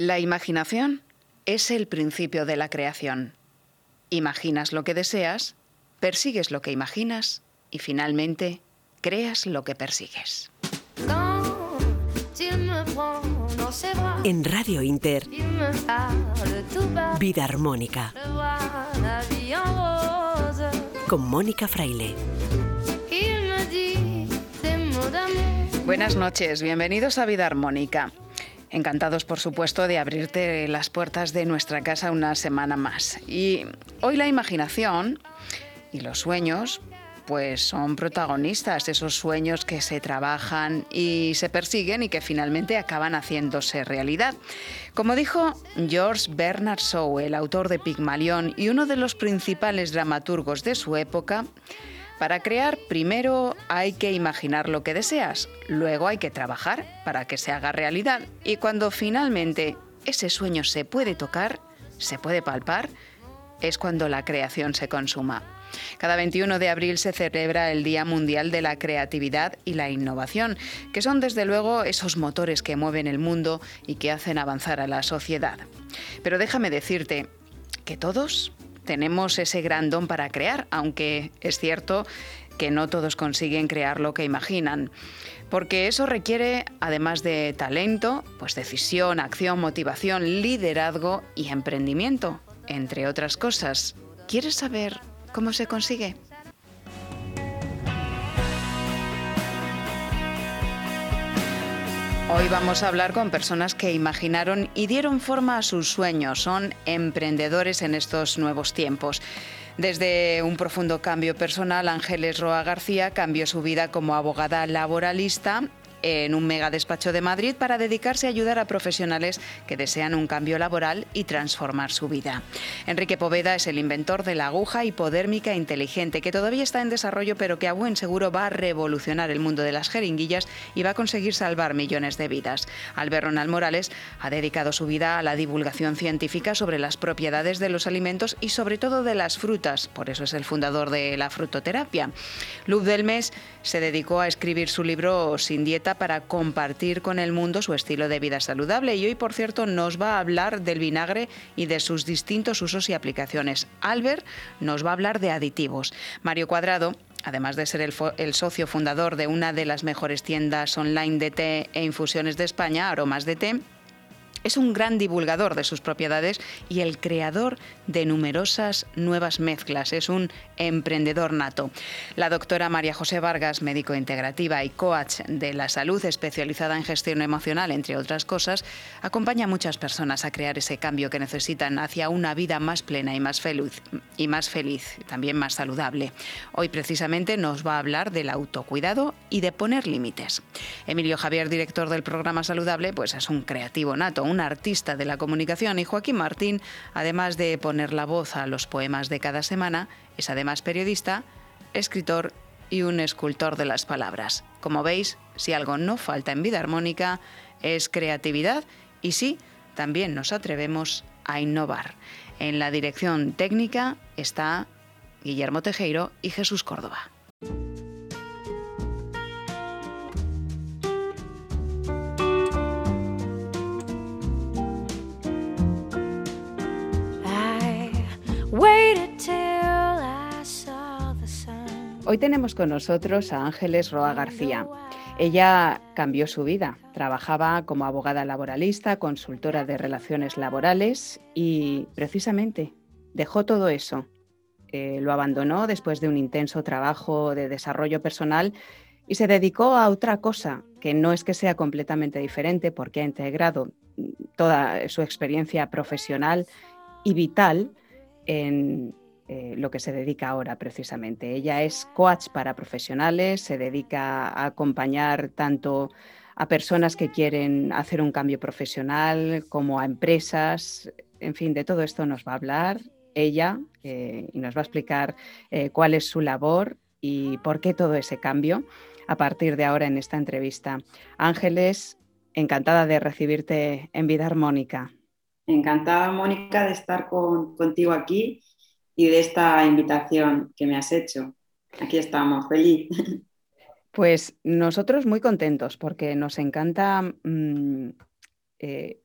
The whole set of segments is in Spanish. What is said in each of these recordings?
La imaginación es el principio de la creación. Imaginas lo que deseas, persigues lo que imaginas y finalmente creas lo que persigues. En Radio Inter, Vida Armónica, con Mónica Fraile. Buenas noches, bienvenidos a Vida Armónica. Encantados, por supuesto, de abrirte las puertas de nuestra casa una semana más. Y hoy la imaginación y los sueños pues son protagonistas, esos sueños que se trabajan y se persiguen y que finalmente acaban haciéndose realidad. Como dijo George Bernard Shaw, el autor de Pigmalión y uno de los principales dramaturgos de su época, para crear, primero hay que imaginar lo que deseas, luego hay que trabajar para que se haga realidad y cuando finalmente ese sueño se puede tocar, se puede palpar, es cuando la creación se consuma. Cada 21 de abril se celebra el Día Mundial de la Creatividad y la Innovación, que son desde luego esos motores que mueven el mundo y que hacen avanzar a la sociedad. Pero déjame decirte que todos tenemos ese gran don para crear, aunque es cierto que no todos consiguen crear lo que imaginan. Porque eso requiere, además de talento, pues decisión, acción, motivación, liderazgo y emprendimiento, entre otras cosas. ¿Quieres saber cómo se consigue? Hoy vamos a hablar con personas que imaginaron y dieron forma a sus sueños. Son emprendedores en estos nuevos tiempos. Desde un profundo cambio personal, Ángeles Roa García cambió su vida como abogada laboralista en un mega despacho de Madrid para dedicarse a ayudar a profesionales que desean un cambio laboral y transformar su vida. Enrique Poveda es el inventor de la aguja hipodérmica inteligente que todavía está en desarrollo pero que a buen seguro va a revolucionar el mundo de las jeringuillas y va a conseguir salvar millones de vidas. Albert Ronald Morales ha dedicado su vida a la divulgación científica sobre las propiedades de los alimentos y sobre todo de las frutas, por eso es el fundador de la frutoterapia. Luz del Mes se dedicó a escribir su libro Sin dieta para compartir con el mundo su estilo de vida saludable y hoy, por cierto, nos va a hablar del vinagre y de sus distintos usos y aplicaciones. Albert nos va a hablar de aditivos. Mario Cuadrado además de ser el, el, socio fundador de una de las mejores tiendas online de té e infusiones de España, Aromas de Té, es un gran divulgador de sus propiedades y el creador de numerosas nuevas mezclas. Es un emprendedor nato. La doctora María José Vargas, médico integrativa y coach de la salud especializada en gestión emocional, entre otras cosas, acompaña a muchas personas a crear ese cambio que necesitan hacia una vida más plena y más feliz, y más feliz, también más saludable. Hoy precisamente nos va a hablar del autocuidado y de poner límites. Emilio Javier, director del programa Saludable, pues es un creativo nato, un artista de la comunicación, y Joaquín Martín, además de poner la voz a los poemas de cada semana, es además periodista, escritor y un escultor de las palabras. Como veis, si algo no falta en vida armónica, es creatividad y sí, también nos atrevemos a innovar. En la dirección técnica está Guillermo Tejero y Jesús Córdoba. Hoy tenemos con nosotros a Ángeles Roa García. Ella cambió su vida. Trabajaba como abogada laboralista, consultora de relaciones laborales y precisamente dejó todo eso. Eh, lo abandonó después de un intenso trabajo de desarrollo personal y se dedicó a otra cosa, que no es que sea completamente diferente porque ha integrado toda su experiencia profesional y vital en, eh, lo que se dedica ahora precisamente. Ella es coach para profesionales, se dedica a acompañar tanto a personas que quieren hacer un cambio profesional como a empresas. En fin, de todo esto nos va a hablar ella eh, y nos va a explicar eh, cuál es su labor y por qué todo ese cambio a partir de ahora en esta entrevista. Ángeles, encantada de recibirte en Vida Armónica. Encantada, Mónica, de estar contigo aquí y de esta invitación que me has hecho. Aquí estamos, feliz. Pues nosotros muy contentos porque nos encanta mm, eh,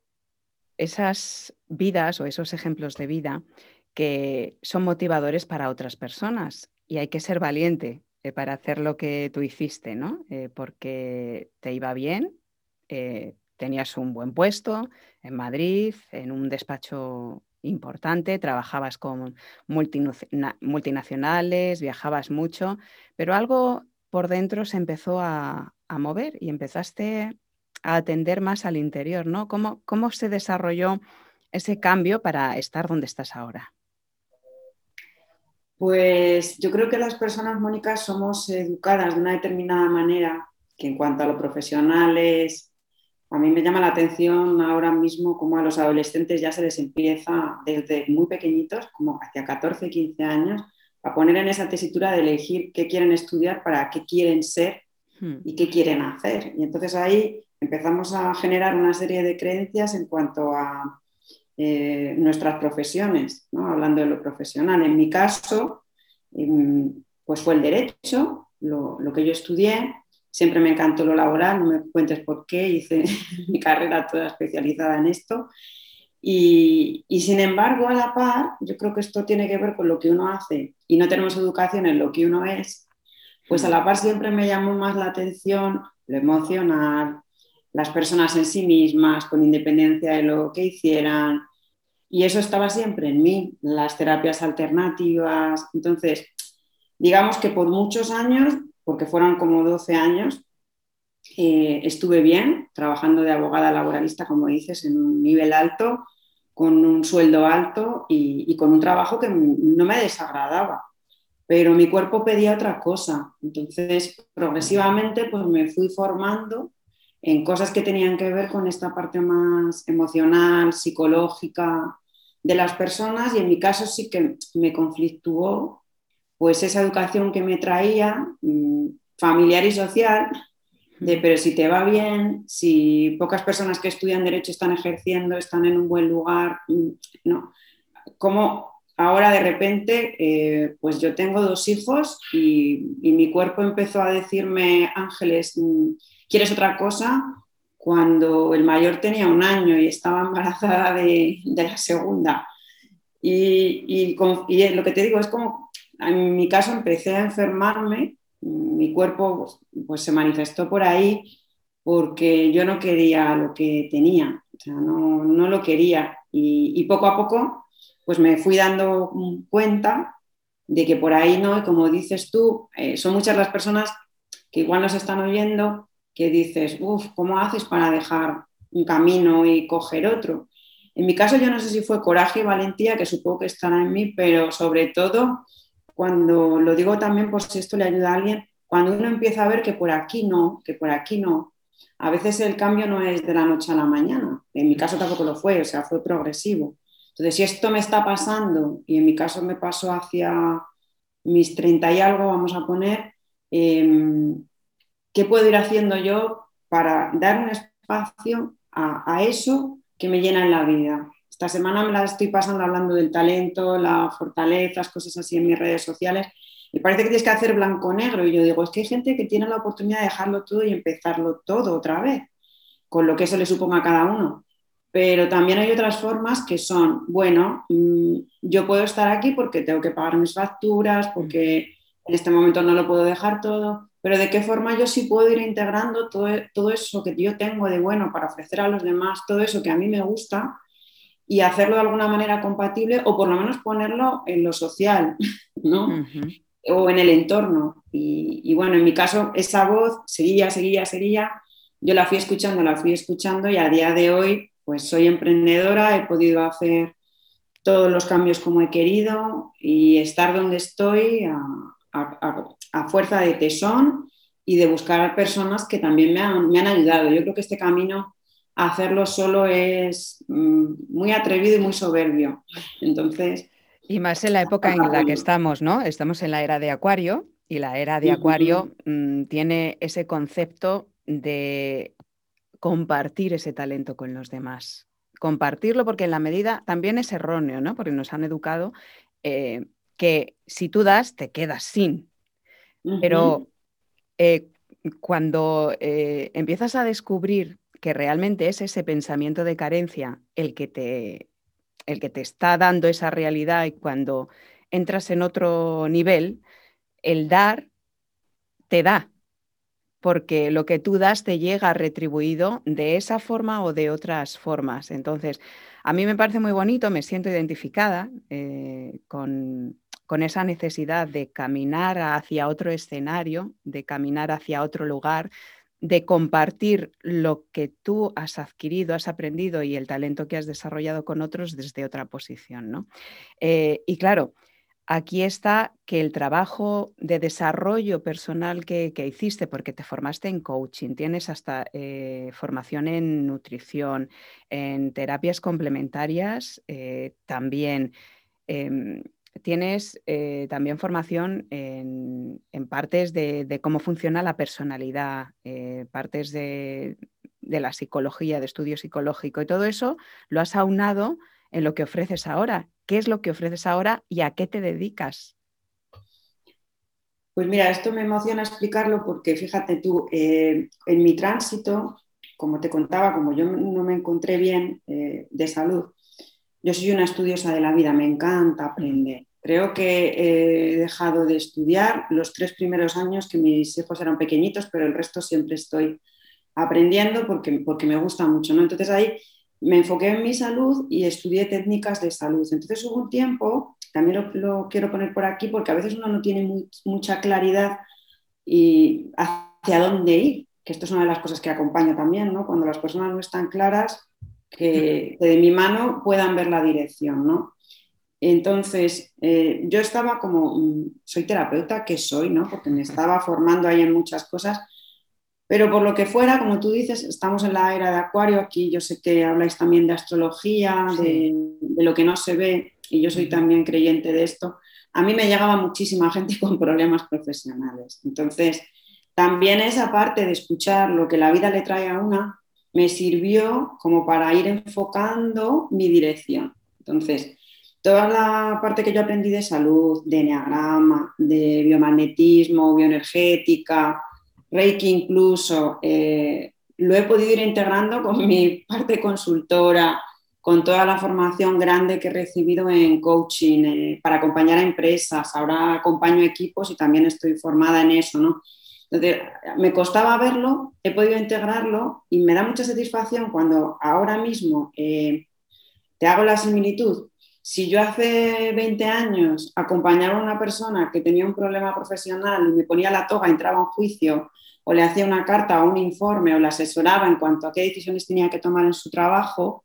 esas vidas o esos ejemplos de vida que son motivadores para otras personas y hay que ser valiente eh, para hacer lo que tú hiciste, ¿no? Eh, porque te iba bien, tenías un buen puesto en Madrid, en un despacho importante, trabajabas con multinacionales, viajabas mucho, pero algo por dentro se empezó a, mover y empezaste a atender más al interior, ¿no? ¿Cómo, ¿Cómo se desarrolló ese cambio para estar donde estás ahora? Pues yo creo que las personas, Mónica, somos educadas de una determinada manera, que en cuanto a lo profesionales, a mí me llama la atención ahora mismo como a los adolescentes ya se les empieza desde muy pequeñitos, como hacia 14, 15 años, a poner en esa tesitura de elegir qué quieren estudiar, para qué quieren ser hmm. y qué quieren hacer. Y entonces ahí empezamos a generar una serie de creencias en cuanto a eh, nuestras profesiones, hablando de lo profesional. En mi caso, em, pues fue el derecho, lo, que yo estudié. Siempre me encantó lo laboral, no me cuentes por qué, hice mi carrera toda especializada en esto. Y, sin embargo, a la par, yo creo que esto tiene que ver con lo que uno hace y no tenemos educación en lo que uno es, pues a la par siempre me llamó más la atención lo emocional, las personas en sí mismas, con independencia de lo que hicieran. Y eso estaba siempre en mí, las terapias alternativas. Entonces, digamos que por muchos años, porque fueron como 12 años, eh, estuve bien, trabajando de abogada laboralista, como dices, en un nivel alto, con un sueldo alto y, y con un trabajo que no me desagradaba pero mi cuerpo pedía otra cosa. Entonces, progresivamente, pues me fui formando en cosas que tenían que ver con esta parte más emocional, psicológica de las personas y en mi caso sí que me conflictuó pues esa educación que me traía mm, familiar y social de pero si te va bien, si pocas personas que estudian derecho están ejerciendo, están en un buen lugar, mm, no, como ahora de repente eh, pues yo tengo dos hijos y, y, mi cuerpo empezó a decirme, Ángeles, mm, ¿Quieres otra cosa? Cuando el mayor tenía un año y estaba embarazada de, la segunda. Y, lo que te digo es como, en mi caso empecé a enfermarme, mi cuerpo pues, se manifestó por ahí porque yo no quería lo que tenía, o sea, no, lo quería. Y, poco a poco pues me fui dando cuenta de que por ahí no, y como dices tú, eh, son muchas las personas que igual nos están oyendo que dices, uff, ¿cómo haces para dejar un camino y coger otro? En mi caso yo no sé si fue coraje y valentía, que supongo que estará en mí, pero sobre todo cuando lo digo también por si esto le ayuda a alguien, cuando uno empieza a ver que por aquí no, que por aquí no, a veces el cambio no es de la noche a la mañana. En mi caso tampoco lo fue, o sea, fue progresivo. Entonces, si esto me está pasando, y en mi caso me pasó hacia mis 30 y algo, vamos a poner, em, ¿Qué puedo ir haciendo yo para dar un espacio a, eso que me llena en la vida? Esta semana me la estoy pasando hablando del talento, las fortalezas, cosas así en mis redes sociales. Y parece que tienes que hacer blanco-negro. Y yo digo, es que hay gente que tiene la oportunidad de dejarlo todo y empezarlo todo otra vez, con lo que eso le suponga a cada uno. Pero también hay otras formas que son, bueno, mm, yo puedo estar aquí porque tengo que pagar mis facturas, porque en este momento no lo puedo dejar todo, pero de qué forma yo sí puedo ir integrando todo, todo eso que yo tengo de bueno para ofrecer a los demás, todo eso que a mí me gusta y hacerlo de alguna manera compatible o por lo menos ponerlo en lo social, ¿no? O en el entorno. Y, y, bueno, en mi caso, esa voz seguía, seguía, seguía. Yo la fui escuchando, la fui escuchando y a día de hoy, pues soy emprendedora, he podido hacer todos los cambios como he querido y estar donde estoy a, a, fuerza de tesón y de buscar personas que también me han, ayudado. Yo creo que este camino hacerlo solo es mm, muy atrevido y muy soberbio. Entonces... Y más en la época en la que estamos, ¿no? Estamos en la era de Acuario y la era de Acuario mm, tiene ese concepto de compartir ese talento con los demás. Compartirlo porque en la medida también es erróneo, ¿no? Porque nos han educado eh, que si tú das, te quedas sin. Pero eh, cuando eh, empiezas a descubrir que realmente es ese pensamiento de carencia el que te, el que te está dando esa realidad y cuando entras en otro nivel, el dar te da, porque lo que tú das te llega retribuido de esa forma o de otras formas. Entonces, a mí me parece muy bonito, me siento identificada eh, con, con esa necesidad de caminar hacia otro escenario, de caminar hacia otro lugar, de compartir lo que tú has adquirido, has aprendido y el talento que has desarrollado con otros desde otra posición. ¿no? Eh, y claro, aquí está que el trabajo de desarrollo personal que, hiciste, porque te formaste en coaching, tienes hasta eh, formación en nutrición, en terapias complementarias, eh, también em, tienes eh, también formación en, partes de, cómo funciona la personalidad, eh, partes de, la psicología, de estudio psicológico y todo eso lo has aunado en lo que ofreces ahora. ¿Qué es lo que ofreces ahora y a qué te dedicas? Pues mira, esto me emociona explicarlo porque fíjate tú, eh, en mi tránsito, como te contaba, como yo no me encontré bien de salud, yo soy una estudiosa de la vida, me encanta aprender. Creo que he dejado de estudiar los tres primeros años que mis hijos eran pequeñitos, pero el resto siempre estoy aprendiendo porque, porque me gusta mucho. ¿no? Entonces ahí me enfoqué en mi salud y estudié técnicas de salud. Entonces hubo un tiempo, también lo, quiero poner por aquí, porque a veces uno no tiene mucha claridad y hacia dónde ir, que esto es una de las cosas que acompaña también, ¿no? cuando las personas no están claras, que, que de mi mano puedan ver la dirección. ¿no? Entonces, eh, yo estaba como, mm, soy terapeuta, que soy, ¿no? Porque me estaba formando ahí en muchas cosas, pero por lo que fuera, como tú dices, estamos en la era de Acuario, aquí yo sé que habláis también de astrología, de, lo que no se ve, y yo soy también creyente de esto. A mí me llegaba muchísima gente con problemas profesionales. Entonces, también esa parte de escuchar lo que la vida le trae a una me sirvió como para ir enfocando mi dirección. Entonces, toda la parte que yo aprendí de salud, de enneagrama, de biomagnetismo, bioenergética, Reiki incluso, eh, lo he podido ir integrando con mi parte consultora, con toda la formación grande que he recibido en coaching eh, para acompañar a empresas. Ahora acompaño equipos y también estoy formada en eso, ¿no? Entonces, me costaba verlo, he podido integrarlo y me da mucha satisfacción cuando ahora mismo eh, te hago la similitud si yo hace 20 años acompañaba a una persona que tenía un problema profesional y me ponía la toga, entraba a un juicio o le hacía una carta o un informe o le asesoraba en cuanto a qué decisiones tenía que tomar en su trabajo,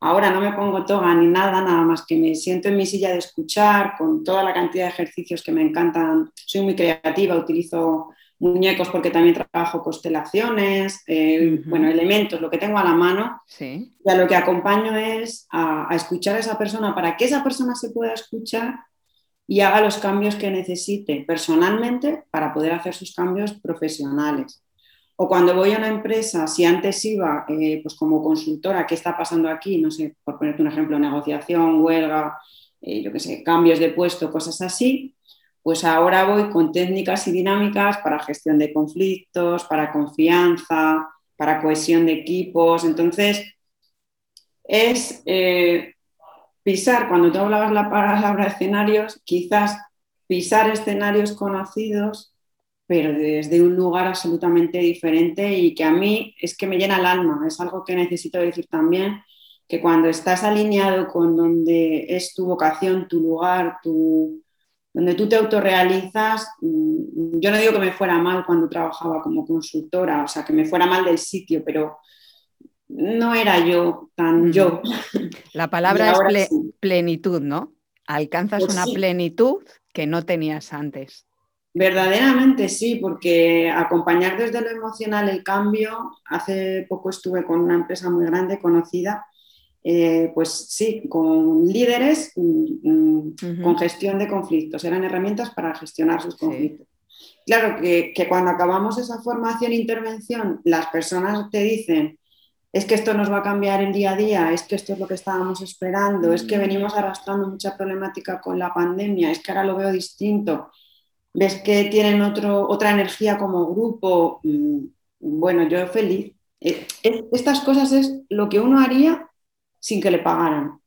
ahora no me pongo toga ni nada, nada más que me siento en mi silla de escuchar con toda la cantidad de ejercicios que me encantan. Soy muy creativa, utilizo muñecos porque también trabajo constelaciones, eh, bueno, elementos, lo que tengo a la mano. Sí. Y a lo que acompaño es a, escuchar a esa persona para que esa persona se pueda escuchar y haga los cambios que necesite personalmente para poder hacer sus cambios profesionales. O cuando voy a una empresa, si antes iba eh, pues como consultora, ¿qué está pasando aquí? No sé, por ponerte un ejemplo, negociación, huelga, eh, yo qué sé, cambios de puesto, cosas así pues ahora voy con técnicas y dinámicas para gestión de conflictos, para confianza, para cohesión de equipos. Entonces, es eh, pisar, cuando tú hablabas la palabra escenarios, quizás pisar escenarios conocidos, pero desde un lugar absolutamente diferente y que a mí es que me llena el alma, es algo que necesito decir también, que cuando estás alineado con donde es tu vocación, tu lugar, tu, donde tú te autorrealizas, mm, yo no digo que me fuera mal cuando trabajaba como consultora, o sea, que me fuera mal del sitio, pero no era yo tan yo. La palabra es plenitud, ¿no? Alcanzas pues una plenitud que no tenías antes. Verdaderamente sí, porque acompañar desde lo emocional el cambio, hace poco estuve con una empresa muy grande, conocida, eh, pues sí, con líderes, mm, mm, con gestión de conflictos, eran herramientas para gestionar sus conflictos. Claro que, cuando acabamos esa formación e intervención, las personas te dicen, es que esto nos va a cambiar el día a día, es que esto es lo que estábamos esperando, es que mm. venimos arrastrando mucha problemática con la pandemia, es que ahora lo veo distinto, ves que tienen otro, otra energía como grupo. Bueno, yo feliz, Eh, estas cosas es lo que uno haría sin que le pagaran.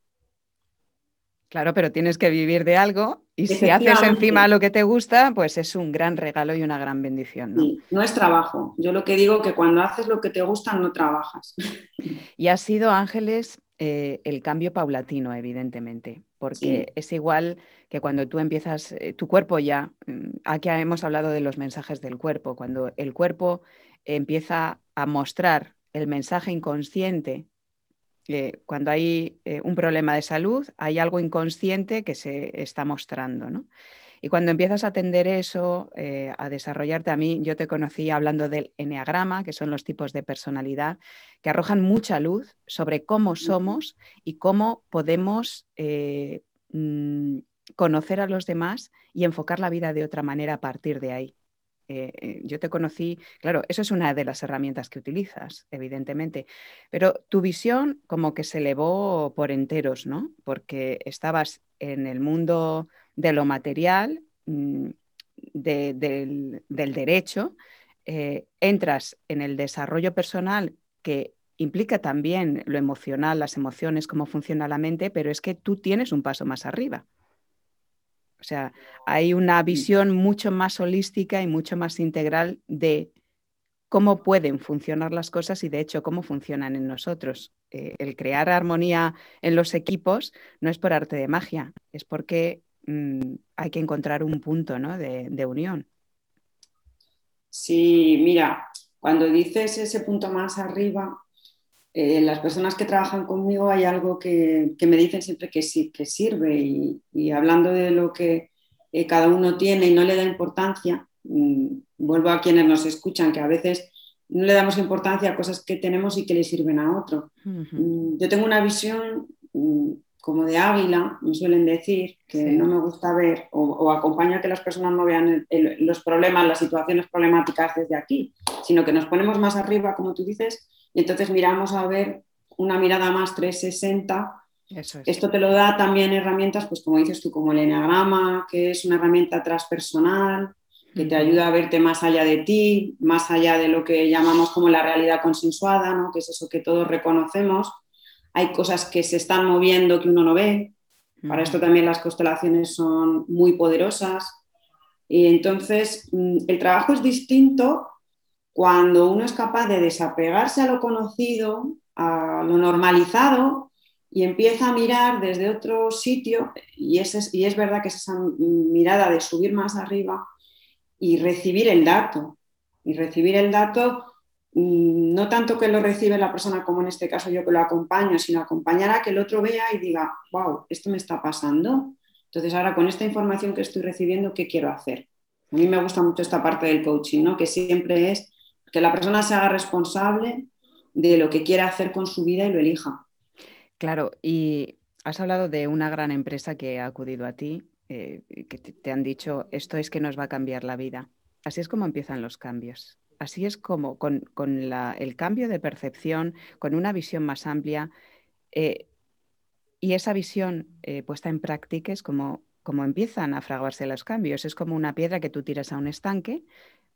Claro, pero tienes que vivir de algo y si haces encima lo que te gusta, pues es un gran regalo y una gran bendición. ¿no? no es trabajo. Yo lo que digo que cuando haces lo que te gusta no trabajas. Y ha sido, Ángeles, eh, el cambio paulatino, evidentemente, porque es igual que cuando tú empiezas, eh, tu cuerpo ya, mm, aquí hemos hablado de los mensajes del cuerpo, cuando el cuerpo empieza a mostrar el mensaje inconsciente cuando hay eh, un problema de salud, hay algo inconsciente que se está mostrando. ¿no? Y cuando empiezas a atender eso, eh, a desarrollarte, a mí yo te conocí hablando del enneagrama, que son los tipos de personalidad, que arrojan mucha luz sobre cómo somos y cómo podemos eh, mm, conocer a los demás y enfocar la vida de otra manera a partir de ahí. Eh, eh, yo te conocí, claro, eso es una de las herramientas que utilizas, evidentemente, pero tu visión como que se elevó por enteros, ¿no? Porque estabas en el mundo de lo material, mm, del, derecho, eh, entras en el desarrollo personal que implica también lo emocional, las emociones, cómo funciona la mente, pero es que tú tienes un paso más arriba. O sea, hay una visión mucho más holística y mucho más integral de cómo pueden funcionar las cosas y de hecho cómo funcionan en nosotros. Eh, el crear armonía en los equipos no es por arte de magia, es porque mm, hay que encontrar un punto de, unión. Sí, mira, cuando dices ese punto más arriba, eh, las personas que trabajan conmigo hay algo que, me dicen siempre que sí, que sirve y, hablando de lo que eh, cada uno tiene y no le da importancia, mm, vuelvo a quienes nos escuchan, que a veces no le damos importancia a cosas que tenemos y que le sirven a otro. Mm, yo tengo una visión mm, como de águila, me suelen decir, que no me gusta ver o, o, acompaño a que las personas no vean los problemas, las situaciones problemáticas desde aquí, sino que nos ponemos más arriba, como tú dices, y entonces miramos a ver una mirada más 360. Esto te lo da también herramientas, pues como dices tú, como el enagrama, que es una herramienta transpersonal, que te ayuda a verte más allá de ti, más allá de lo que llamamos como la realidad consensuada, ¿no? que es eso que todos reconocemos. Hay cosas que se están moviendo que uno no ve. Para esto también las constelaciones son muy poderosas. Y entonces mm, el trabajo es distinto cuando uno es capaz de desapegarse a lo conocido, a lo normalizado y empieza a mirar desde otro sitio, y, es, y es verdad que es esa mirada de subir más arriba y recibir el dato. Y recibir el dato, no tanto que lo recibe la persona como en este caso yo que lo acompaño, sino acompañar a que el otro vea y diga, wow, esto me está pasando. Entonces ahora con esta información que estoy recibiendo, ¿qué quiero hacer? A mí me gusta mucho esta parte del coaching, ¿no? que siempre es que la persona se haga responsable de lo que quiera hacer con su vida y lo elija. Claro, y has hablado de una gran empresa que ha acudido a ti, eh, que te han dicho, esto es que nos va a cambiar la vida. Así es como empiezan los cambios. Así es como con, el cambio de percepción, con una visión más amplia, eh, y esa visión eh, puesta en práctica es como, como empiezan a fraguarse los cambios. Es como una piedra que tú tiras a un estanque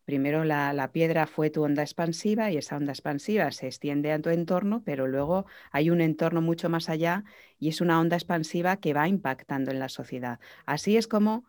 Primero la, piedra fue tu onda expansiva y esa onda expansiva se extiende a tu entorno, pero luego hay un entorno mucho más allá y es una onda expansiva que va impactando en la sociedad. Así es como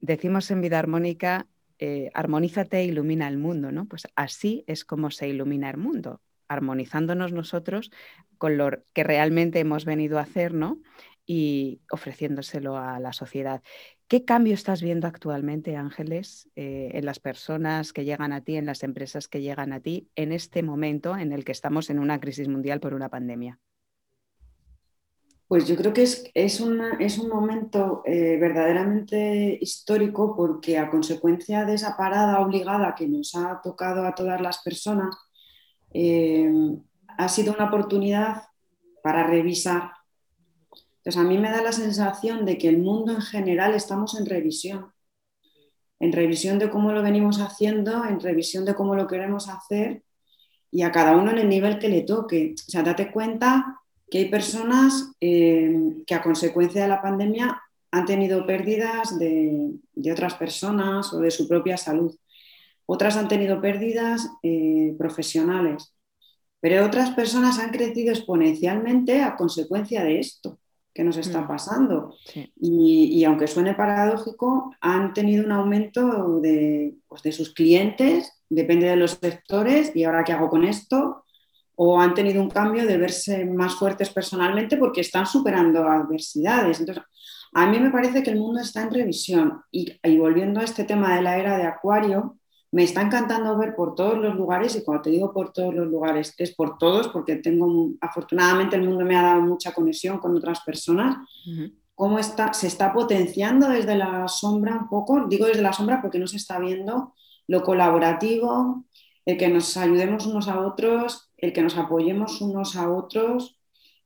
decimos en vida armónica, eh, armonízate e ilumina el mundo, ¿no? Pues así es como se ilumina el mundo, armonizándonos nosotros con lo que realmente hemos venido a hacer, ¿no? Y ofreciéndoselo a la sociedad. ¿Qué cambio estás viendo actualmente, Ángeles, eh, en las personas que llegan a ti, en las empresas que llegan a ti, en este momento en el que estamos en una crisis mundial por una pandemia? Pues yo creo que es, es, un momento eh, verdaderamente histórico porque a consecuencia de esa parada obligada que nos ha tocado a todas las personas, eh, ha sido una oportunidad para revisar entonces, a mí me da la sensación de que el mundo en general estamos en revisión, en revisión de cómo lo venimos haciendo, en revisión de cómo lo queremos hacer y a cada uno en el nivel que le toque. O sea, date cuenta que hay personas eh, que a consecuencia de la pandemia han tenido pérdidas de, otras personas o de su propia salud. Otras han tenido pérdidas eh, profesionales. pero otras personas han crecido exponencialmente a consecuencia de esto que nos está mm. pasando. Y, aunque suene paradójico, han tenido un aumento de, pues, de, sus clientes, depende de los sectores, y ahora qué hago con esto, o han tenido un cambio de verse más fuertes personalmente porque están superando adversidades. Entonces, a mí me parece que el mundo está en revisión. Y, y volviendo a este tema de la era de Acuario, me está encantando ver por todos los lugares, y cuando te digo por todos los lugares, es por todos, porque tengo, afortunadamente el mundo me ha dado mucha conexión con otras personas, cómo está, se está potenciando desde la sombra un poco, digo desde la sombra porque no se está viendo lo colaborativo, el que nos ayudemos unos a otros, el que nos apoyemos unos a otros,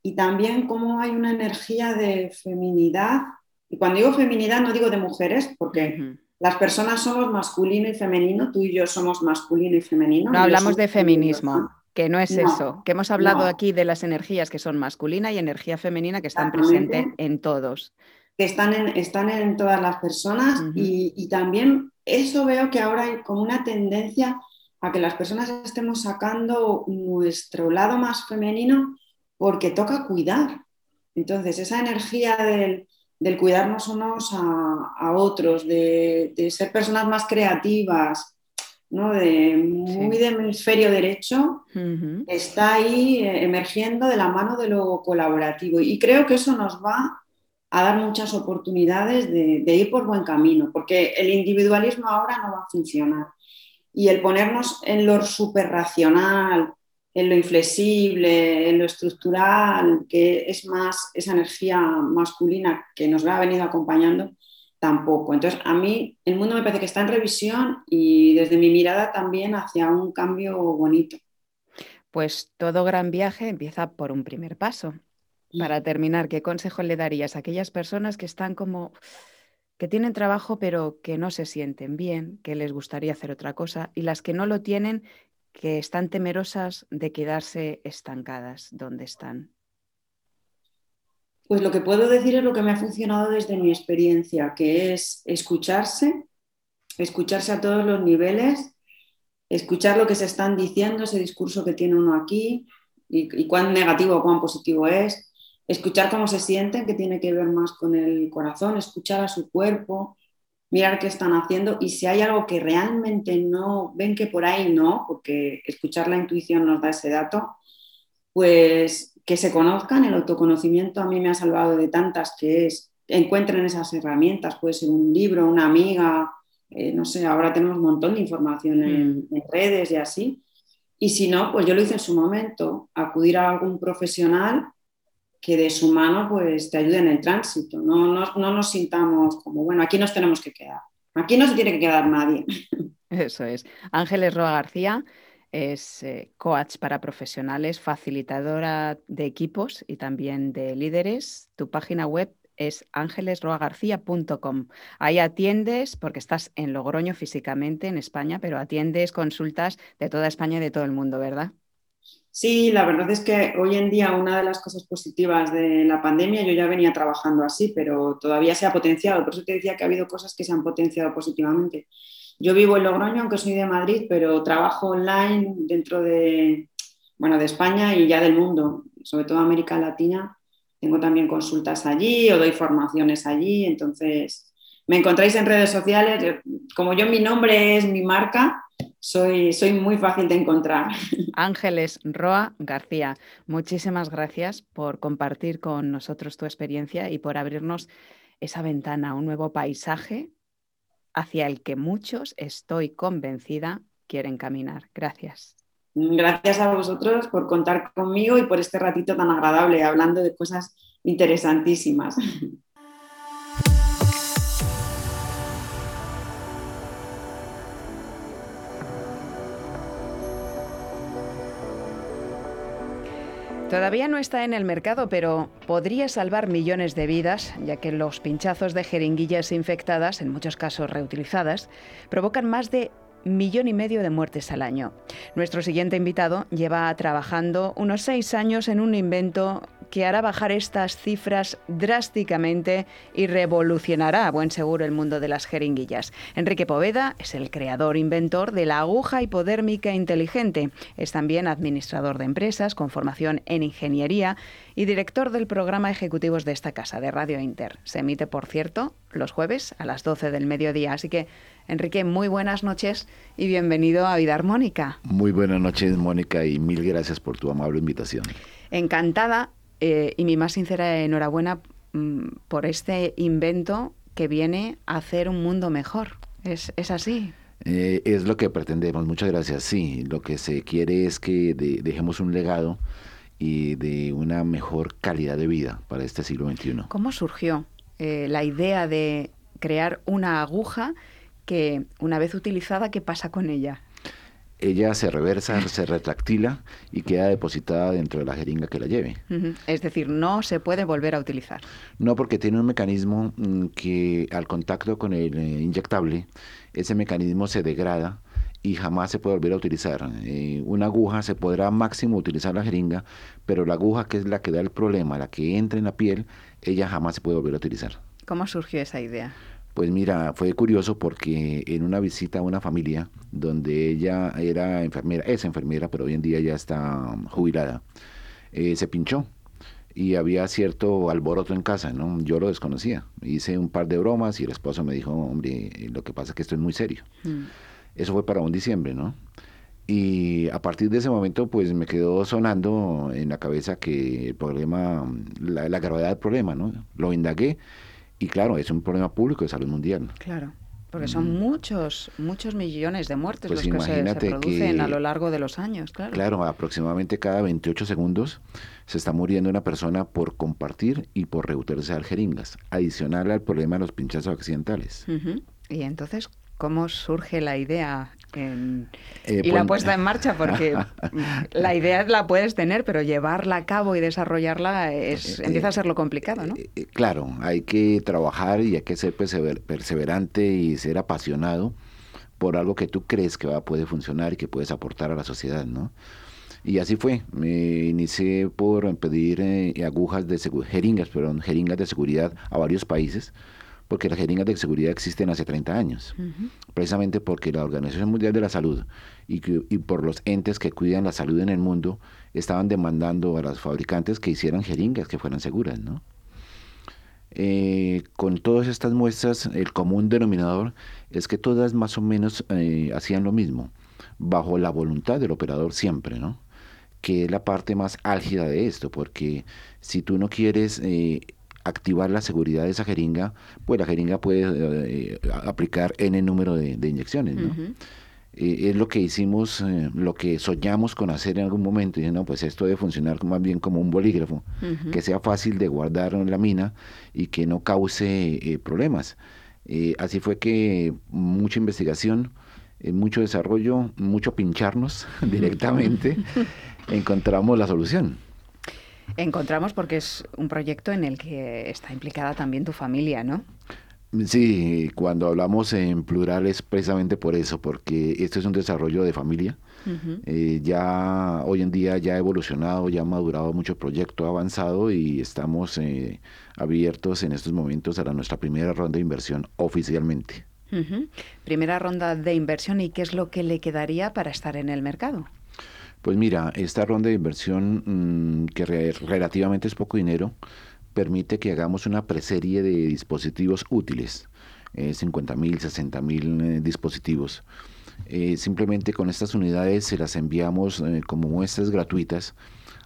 y también cómo hay una energía de feminidad, y cuando digo feminidad no digo de mujeres, porque... Las personas somos masculino y femenino, tú y yo somos masculino y femenino. No hablamos de feminismo, que no es eso, que hemos hablado aquí de las energías que son masculina y energía femenina que están presentes en todos. Que están en, están en todas las personas y, y también eso veo que ahora hay como una tendencia a que las personas estemos sacando nuestro lado más femenino porque toca cuidar. Entonces, esa energía del, del cuidarnos unos a, otros, de, ser personas más creativas, ¿no? de, muy de hemisferio derecho, está ahí eh, emergiendo de la mano de lo colaborativo. Y creo que eso nos va a dar muchas oportunidades de, de ir por buen camino, porque el individualismo ahora no va a funcionar. Y el ponernos en lo superracional, en lo inflexible, en lo estructural, que es más esa energía masculina que nos ha venido acompañando, tampoco. Entonces, a mí el mundo me parece que está en revisión y desde mi mirada también hacia un cambio bonito. Pues todo gran viaje empieza por un primer paso. Para terminar, ¿qué consejo le darías a aquellas personas que están como que tienen trabajo pero que no se sienten bien, que les gustaría hacer otra cosa y las que no lo tienen que están temerosas de quedarse estancadas donde están? Pues lo que puedo decir es lo que me ha funcionado desde mi experiencia, que es escucharse, escucharse a todos los niveles, escuchar lo que se están diciendo, ese discurso que tiene uno aquí y, cuán negativo o cuán positivo es, escuchar cómo se sienten, que tiene que ver más con el corazón, escuchar a su cuerpo, mirar qué están haciendo y si hay algo que realmente no ven que por ahí no, porque escuchar la intuición nos da ese dato, pues que se conozcan, el autoconocimiento a mí me ha salvado de tantas que es, encuentren esas herramientas, puede ser un libro, una amiga, eh, no sé, ahora tenemos un montón de información en, mm. en redes y así. Y si no, pues yo lo hice en su momento, acudir a algún profesional que de su mano pues te ayude en el tránsito. No, no, nos sintamos como, bueno, aquí nos tenemos que quedar. Aquí no se tiene que quedar nadie. Eso es. Ángeles Roa García es eh, coach para profesionales, facilitadora de equipos y también de líderes. Tu página web es ángelesroagarcía.com. Ahí atiendes, porque estás en Logroño físicamente, en España, pero atiendes consultas de toda España y de todo el mundo, ¿verdad? Sí, la verdad es que hoy en día una de las cosas positivas de la pandemia, yo ya venía trabajando así, pero todavía se ha potenciado. Por eso te decía que ha habido cosas que se han potenciado positivamente. Yo vivo en Logroño, aunque soy de Madrid, pero trabajo online dentro de, bueno, de España y ya del mundo, sobre todo América Latina. Tengo también consultas allí o doy formaciones allí. Entonces, me encontráis en redes sociales. Como yo, mi nombre es mi marca, soy, soy muy fácil de encontrar. Ángeles Roa García, muchísimas gracias por compartir con nosotros tu experiencia y por abrirnos esa ventana, un nuevo paisaje hacia el que muchos, estoy convencida, quieren caminar. Gracias. Gracias a vosotros por contar conmigo y por este ratito tan agradable hablando de cosas interesantísimas. Todavía no está en el mercado, pero podría salvar millones de vidas, ya que los pinchazos de jeringuillas infectadas, en muchos casos reutilizadas, provocan más de millón y medio de muertes al año. Nuestro siguiente invitado lleva trabajando unos seis años en un invento que hará bajar estas cifras drásticamente y revolucionará a buen seguro el mundo de las jeringuillas. Enrique Poveda es el creador inventor de la aguja hipodérmica inteligente. Es también administrador de empresas con formación en ingeniería y director del programa ejecutivos de esta casa, de Radio Inter. Se emite, por cierto, los jueves a las 12 del mediodía. Así que, Enrique, muy buenas noches y bienvenido a Vida Armónica. Muy buenas noches, Mónica, y mil gracias por tu amable invitación. Encantada eh, y mi más sincera enhorabuena mm, por este invento que viene a hacer un mundo mejor. ¿Es, es así? Eh, es lo que pretendemos, muchas gracias. Sí, lo que se quiere es que dejemos un legado y de una mejor calidad de vida para este siglo XXI. ¿Cómo surgió eh, la idea de crear una aguja que una vez utilizada, ¿qué pasa con ella? Ella se reversa, se retractila y queda depositada dentro de la jeringa que la lleve. Es decir, no se puede volver a utilizar. No, porque tiene un mecanismo mm, que al contacto con el eh, inyectable, ese mecanismo se degrada y jamás se puede volver a utilizar. Eh, una aguja se podrá máximo utilizar la jeringa, pero la aguja que es la que da el problema, la que entra en la piel, ella jamás se puede volver a utilizar. ¿Cómo surgió esa idea? Pues mira, fue curioso porque en una visita a una familia donde ella era enfermera, es enfermera, pero hoy en día ya está jubilada, eh, se pinchó y había cierto alboroto en casa, ¿no? Yo lo desconocía. Hice un par de bromas y el esposo me dijo, hombre, lo que pasa es que esto es muy serio. Mm. Eso fue para un diciembre, ¿no? Y a partir de ese momento, pues me quedó sonando en la cabeza que el problema, la, la gravedad del problema, ¿no? Lo indagué y claro, es un problema público de salud mundial. Claro. Porque son mm. muchos, muchos millones de muertes pues los que se, producen a lo largo de los años, claro. Claro, aproximadamente cada 28 segundos se está muriendo una persona por compartir y por reutilizar jeringas, adicional al problema de los pinchazos accidentales. Y entonces, ¿cómo surge la idea eh, y la pues, puesta en marcha, porque la idea la puedes tener, pero llevarla a cabo y desarrollarla es, eh, empieza a ser lo complicado, ¿no? Eh, claro, hay que trabajar y hay que ser perseverante y ser apasionado por algo que tú crees que va poder funcionar y que puedes aportar a la sociedad, ¿no? Y así fue. Me inicié por pedir agujas de jeringas, perdón, jeringas de seguridad a varios países porque las jeringas de seguridad existen hace 30 años, precisamente porque la Organización Mundial de la Salud y, por los entes que cuidan la salud en el mundo estaban demandando a los fabricantes que hicieran jeringas que fueran seguras, ¿no? Eh, con todas estas muestras, el común denominador es que todas más o menos eh, hacían lo mismo, bajo la voluntad del operador siempre, ¿no? Que es la parte más álgida de esto, porque si tú no quieres eh, activar la seguridad de esa jeringa, pues la jeringa puede eh, aplicar n número de, inyecciones, ¿no? Eh, es lo que hicimos, eh, lo que soñamos con hacer en algún momento, y no, pues esto debe funcionar más bien como un bolígrafo, que sea fácil de guardar en la mina y que no cause problemas. así fue que mucha investigación, mucho desarrollo, mucho pincharnos directamente, encontramos la solución. Encontramos porque es un proyecto en el que está implicada también tu familia, ¿no? Sí, cuando hablamos en plural es precisamente por eso, porque esto es un desarrollo de familia. Eh, ya hoy en día ya ha evolucionado, ya ha madurado mucho proyecto, ha avanzado y estamos eh, abiertos en estos momentos a la, nuestra primera ronda de inversión oficialmente. Primera ronda de inversión y qué es lo que le quedaría para estar en el mercado. Pues mira, esta ronda de inversión, mm, que relativamente es poco dinero, permite que hagamos una preserie de dispositivos útiles, eh, 50 mil, 60 mil eh, dispositivos. Eh, simplemente con estas unidades se las enviamos eh, como muestras gratuitas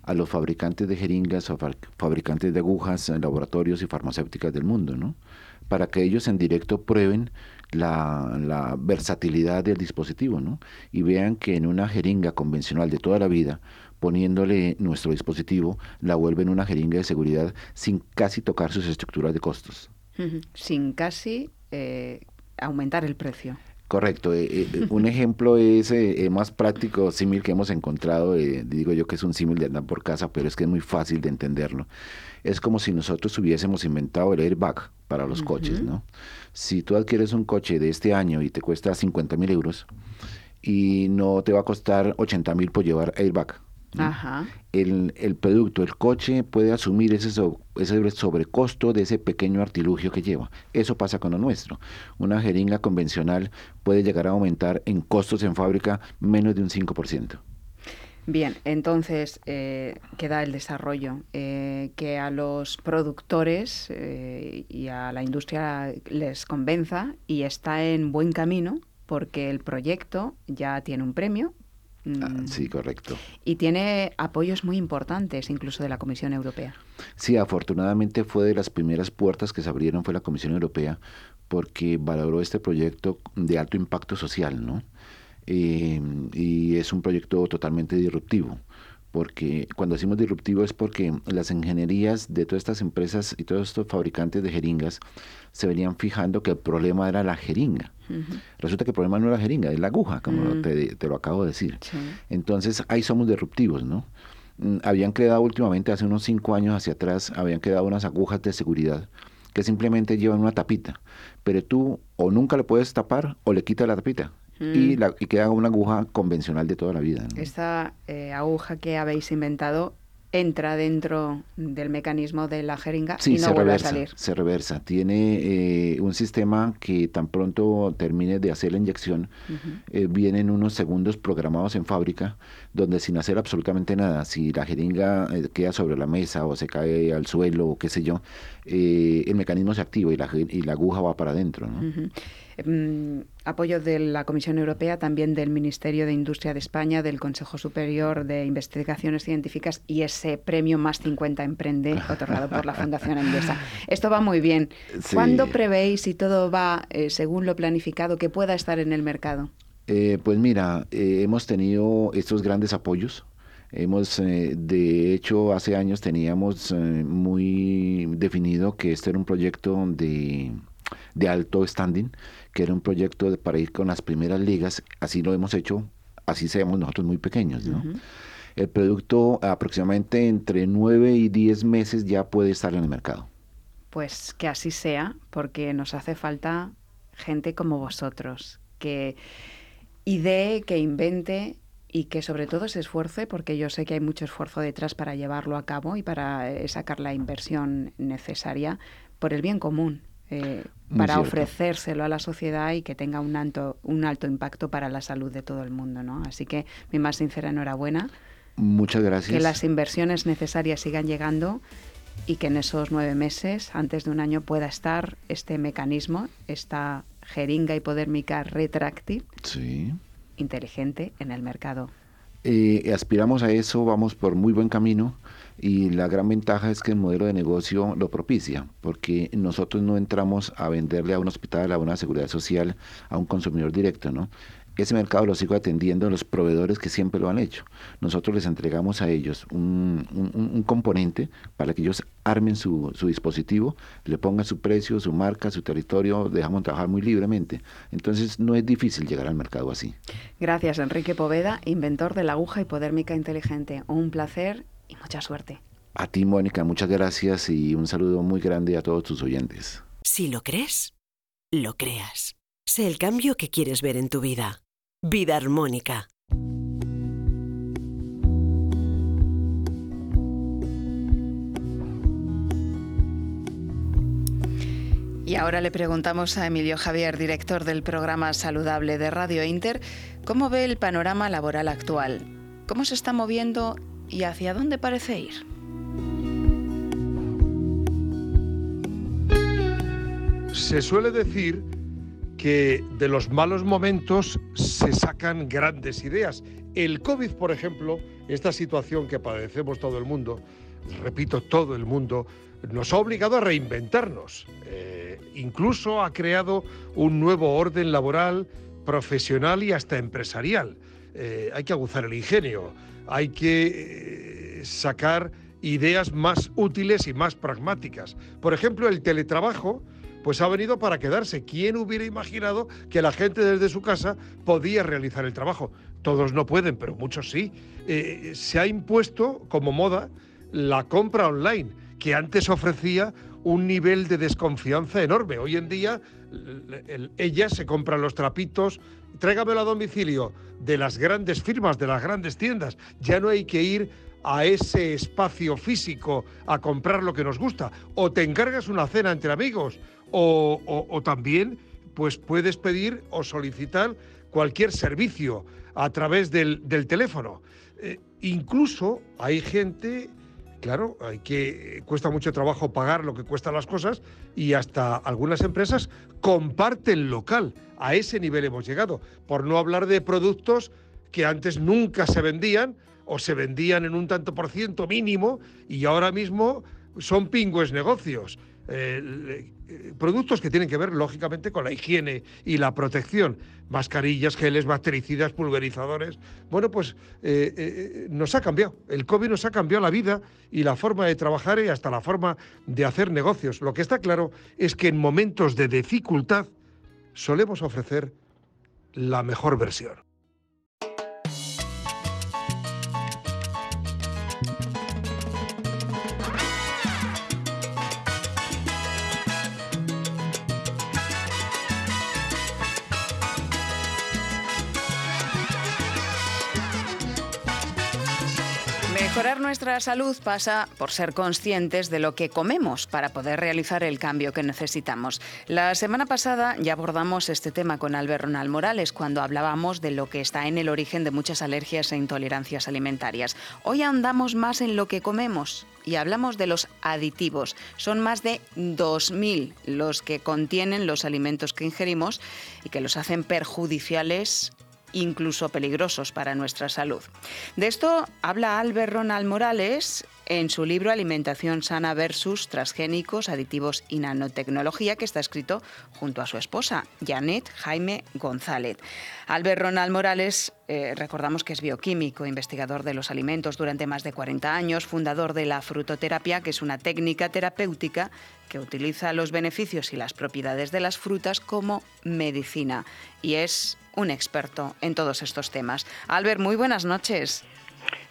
a los fabricantes de jeringas, o fabricantes de agujas, laboratorios y farmacéuticas del mundo, ¿no? Para que ellos en directo prueben la, versatilidad del dispositivo, ¿no? Y vean que en una jeringa convencional de toda la vida, poniéndole nuestro dispositivo, la vuelven una jeringa de seguridad sin casi tocar sus estructuras de costos. Sin casi eh, aumentar el precio. Correcto. Eh, eh, un ejemplo es más práctico, símil que hemos encontrado, digo yo que es un símil de andar por casa, pero es que es muy fácil de entenderlo. Es como si nosotros hubiésemos inventado el airbag para los coches, ¿no? Si tú adquieres un coche de este año y te cuesta 50 mil euros y no te va a costar 80 mil por llevar airbag, El, producto, el coche puede asumir ese, ese sobrecosto de ese pequeño artilugio que lleva. Eso pasa con lo nuestro. Una jeringa convencional puede llegar a aumentar en costos en fábrica menos de un 5%. Bien, entonces eh, queda el desarrollo, eh, que a los productores eh, y a la industria les convenza y está en buen camino porque el proyecto ya tiene un premio. Ah, mm, sí, correcto. Y tiene apoyos muy importantes, incluso de la Comisión Europea. Sí, afortunadamente fue de las primeras puertas que se abrieron fue la Comisión Europea porque valoró este proyecto de alto impacto social, ¿no? Eh, y es un proyecto totalmente disruptivo porque cuando decimos disruptivo es porque las ingenierías de todas estas empresas y todos estos fabricantes de jeringas se venían fijando que el problema era la jeringa. Resulta que el problema no es la jeringa, es la aguja, como mm. te, lo acabo de decir. Entonces ahí somos disruptivos, ¿no? Mm, habían creado últimamente, hace unos cinco años hacia atrás, habían quedado unas agujas de seguridad que simplemente llevan una tapita, pero tú o nunca le puedes tapar o le quitas la tapita y, mm. la, y queda una aguja convencional de toda la vida. Esta eh, aguja que habéis inventado entra dentro del mecanismo de la jeringa y no vuelve a salir. Se reversa. Tiene eh, un sistema que tan pronto termine de hacer la inyección, eh, vienen unos segundos programados en fábrica, donde sin hacer absolutamente nada, si la jeringa queda sobre la mesa o se cae al suelo o qué sé yo, el mecanismo se activa y la, y la aguja va para adentro. ¿no? Mm, apoyo de la Comisión Europea, también del Ministerio de Industria de España, del Consejo Superior de Investigaciones Científicas y ese premio más 50 Emprende otorgado por la Fundación Endesa. Esto va muy bien. ¿Cuándo prevéis, si todo va eh, según lo planificado, que pueda estar en el mercado? Eh, pues mira, eh, hemos tenido estos grandes apoyos. Hemos, de hecho, hace años teníamos muy definido que este era un proyecto de, de alto standing que era un proyecto para ir con las primeras ligas, así lo hemos hecho, así seamos nosotros muy pequeños, ¿no? El producto aproximadamente entre 9 y 10 meses ya puede estar en el mercado. Pues que así sea, porque nos hace falta gente como vosotros, que idee, que invente y que sobre todo se esfuerce, porque yo sé que hay mucho esfuerzo detrás para llevarlo a cabo y para eh, sacar la inversión necesaria por el bien común. Eh, para ofrecérselo a la sociedad y que tenga un alto, un alto impacto para la salud de todo el mundo. ¿no? Así que mi más sincera enhorabuena. Muchas gracias. Que las inversiones necesarias sigan llegando y que en esos nueve meses, antes de un año, pueda estar este mecanismo, esta jeringa hipodérmica retráctil inteligente en el mercado. Eh, aspiramos a eso, vamos por muy buen camino y la gran ventaja es que el modelo de negocio lo propicia, porque nosotros no entramos a venderle a un hospital, a una seguridad social, a un consumidor directo, ¿no? Ese mercado lo sigo atendiendo los proveedores que siempre lo han hecho. Nosotros les entregamos a ellos un, componente para que ellos armen su, su, dispositivo, le pongan su precio, su marca, su territorio, dejamos trabajar muy libremente. Entonces no es difícil llegar al mercado así. Gracias, Enrique Poveda, inventor de la aguja hipodérmica inteligente. Un placer y mucha suerte. A ti, Mónica, muchas gracias y un saludo muy grande a todos tus oyentes. Si lo crees, lo creas. Sé el cambio que quieres ver en tu vida. Vida armónica. Y ahora le preguntamos a Emilio Javier, director del programa Saludable de Radio Inter, cómo ve el panorama laboral actual, cómo se está moviendo y hacia dónde parece ir. Se suele decir que de los malos momentos se sacan grandes ideas. El COVID, por ejemplo, esta situación que padecemos todo el mundo, repito, todo el mundo, nos ha obligado a reinventarnos. Eh, incluso ha creado un nuevo orden laboral, profesional y hasta empresarial. Eh, hay que aguzar el ingenio hay que eh, sacar ideas más útiles y más pragmáticas. Por ejemplo, el teletrabajo pues ha venido para quedarse. ¿Quién hubiera imaginado que la gente desde su casa podía realizar el trabajo? Todos no pueden, pero muchos sí. Eh, se ha impuesto como moda la compra online, que antes ofrecía un nivel de desconfianza enorme. Hoy en día ella se compra los trapitos, tráigamelo a domicilio de las grandes firmas, de las grandes tiendas. Ya no hay que ir a ese espacio físico a comprar lo que nos gusta. O te encargas una cena entre amigos, o, también pues puedes pedir o solicitar cualquier servicio a través del, teléfono. Eh, incluso hay gente, claro, hay que cuesta mucho trabajo pagar lo que cuestan las cosas y hasta algunas empresas comparten local. A ese nivel hemos llegado, por no hablar de productos que antes nunca se vendían o se vendían en un tanto por ciento mínimo y ahora mismo son pingües negocios. Eh, eh, productos que tienen que ver, lógicamente, con la higiene y la protección. Mascarillas, geles, bactericidas, pulverizadores. Bueno, pues eh, nos ha cambiado. El COVID nos ha cambiado la vida y la forma de trabajar y hasta la forma de hacer negocios. Lo que está claro es que en momentos de dificultad solemos ofrecer la mejor versión. Nuestra salud pasa por ser conscientes de lo que comemos para poder realizar el cambio que necesitamos. La semana pasada ya abordamos este tema con Albert Ronald Morales cuando hablábamos de lo que está en el origen de muchas alergias e intolerancias alimentarias. Hoy andamos más en lo que comemos y hablamos de los aditivos. Son más de 2.000 los que contienen los alimentos que ingerimos y que los hacen perjudiciales incluso peligrosos para nuestra salud. De esto habla Albert Ronald Morales en su libro Alimentación sana versus transgénicos, aditivos y nanotecnología, que está escrito junto a su esposa, Janet Jaime González. Albert Ronald Morales, eh, recordamos que es bioquímico, investigador de los alimentos durante más de 40 años, fundador de la frutoterapia, que es una técnica terapéutica que utiliza los beneficios y las propiedades de las frutas como medicina. Y es un experto en todos estos temas. Albert, muy buenas noches.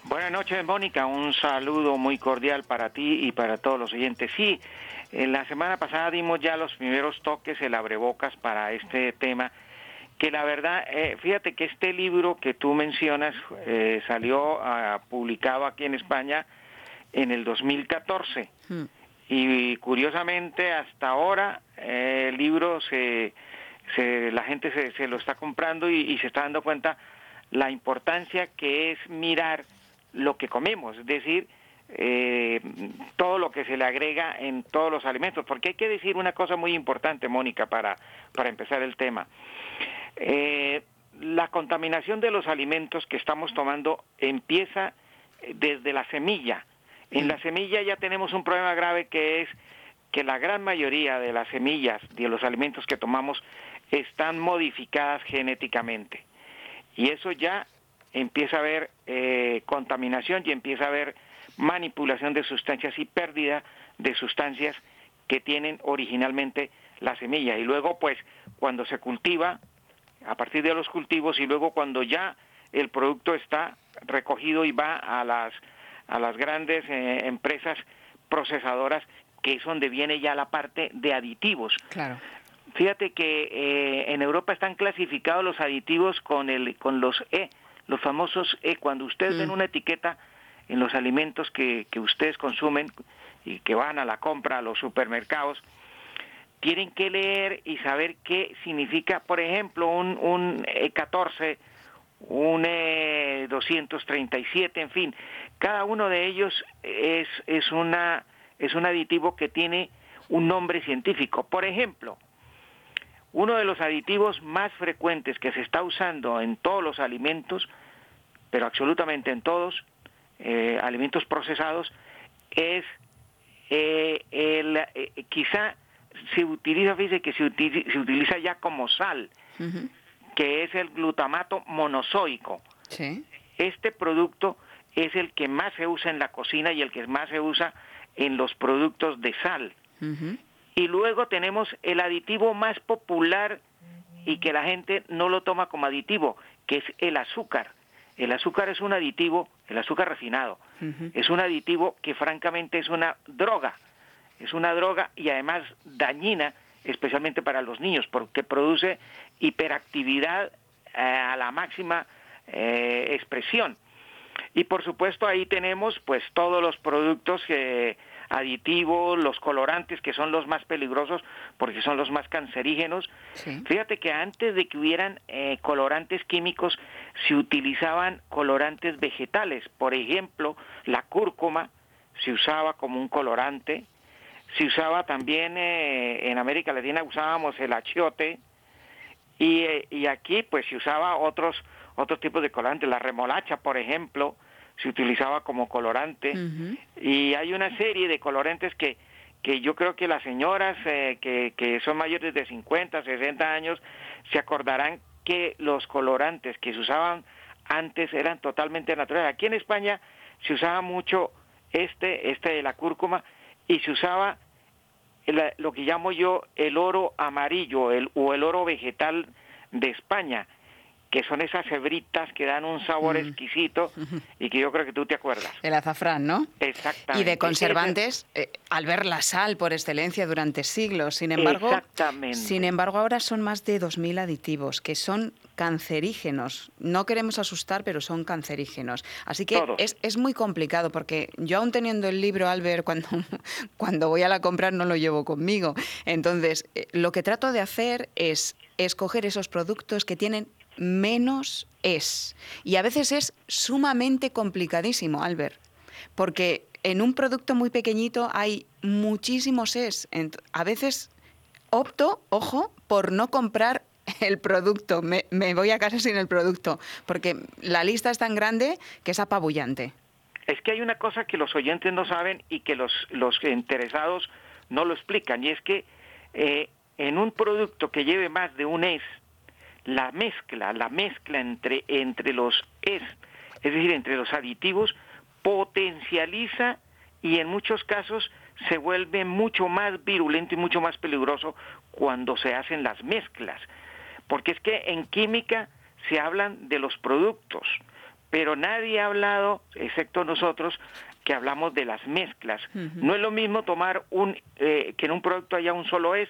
Buenas noches, Mónica. Un saludo muy cordial para ti y para todos los oyentes. Sí, en la semana pasada dimos ya los primeros toques, el abrebocas para este tema, que la verdad, eh, fíjate que este libro que tú mencionas eh, salió ah, publicado aquí en España en el 2014. Hmm. Y curiosamente, hasta ahora, eh, el libro se, la gente se, lo está comprando y se está dando cuenta la importancia que es mirar lo que comemos, es decir, eh, todo lo que se le agrega en todos los alimentos, porque hay que decir una cosa muy importante, Mónica, para, para empezar el tema. Eh, la contaminación de los alimentos que estamos tomando empieza desde la semilla. En la semilla ya tenemos un problema grave que es que la gran mayoría de las semillas de los alimentos que tomamos están modificadas genéticamente. Y eso ya empieza a haber eh, contaminación y empieza a haber manipulación de sustancias y pérdida de sustancias que tienen originalmente la semilla. Y luego, pues, cuando se cultiva, a partir de los cultivos y luego cuando ya el producto está recogido y va a las, a las grandes eh, empresas procesadoras, que es donde viene ya la parte de aditivos. Claro. Fíjate que eh, en Europa están clasificados los aditivos con, el, con los E, los famosos E. Cuando ustedes ven mm. una etiqueta en los alimentos que, que ustedes consumen y que van a la compra a los supermercados, tienen que leer y saber qué significa, por ejemplo, un, un E14, un E237, en fin, cada uno de ellos es, es, una, es un aditivo que tiene un nombre científico. Por ejemplo, uno de los aditivos más frecuentes que se está usando en todos los alimentos, pero absolutamente en todos, eh, alimentos procesados, es eh, el, eh, quizá se utiliza, fíjese que se utiliza, ya como sal, que es el glutamato monozoico. Este producto es el que más se usa en la cocina y el que más se usa en los productos de sal. Y luego tenemos el aditivo más popular y que la gente no lo toma como aditivo, que es el azúcar. El azúcar es un aditivo, el azúcar refinado, es un aditivo que francamente es una droga, es una droga y además dañina, especialmente para los niños, porque produce hiperactividad a la máxima expresión. Y por supuesto ahí tenemos pues todos los productos que aditivos, los colorantes que son los más peligrosos porque son los más cancerígenos. Fíjate que antes de que hubieran eh, colorantes químicos se utilizaban colorantes vegetales. Por ejemplo, la cúrcuma se usaba como un colorante. Se usaba también eh, en América Latina usábamos el achiote y, eh, y aquí pues se usaba otros otros tipos de colorantes. La remolacha, por ejemplo, se utilizaba como colorante. Y hay una serie de colorantes que que yo creo que las señoras eh, que, que son mayores de 50, 60 años se acordarán que los colorantes que se usaban antes eran totalmente naturales. Aquí en España se usaba mucho este, este de la cúrcuma, y se usaba lo que llamo yo el oro amarillo el, o el oro vegetal de España, que son esas hebritas que dan un sabor exquisito y que yo creo que tú te acuerdas. El azafrán, ¿no? Exactamente. Y de conservantes, eh, al ver la sal por excelencia durante siglos, sin embargo, Exactamente. sin embargo ahora son más de 2.000 aditivos que son cancerígenos. No queremos asustar, pero son cancerígenos. Así que es, es, muy complicado porque yo aún teniendo el libro, Albert, cuando, cuando voy a la compra no lo llevo conmigo. Entonces, eh, lo que trato de hacer es escoger esos productos que tienen menos es. Y a veces es sumamente complicadísimo, Albert, porque en un producto muy pequeñito hay muchísimos es. A veces opto, ojo, por no comprar el producto, me, voy a casa sin el producto, porque la lista es tan grande que es apabullante. Es que hay una cosa que los oyentes no saben y que los, los interesados no lo explican, y es que eh, en un producto que lleve más de un es, la mezcla, la mezcla entre, entre los es, es decir, entre los aditivos, potencializa y en muchos casos se vuelve mucho más virulento y mucho más peligroso cuando se hacen las mezclas. Porque es que en química se hablan de los productos, pero nadie ha hablado, excepto nosotros, que hablamos de las mezclas. No es lo mismo tomar un, eh, que en un producto haya un solo es,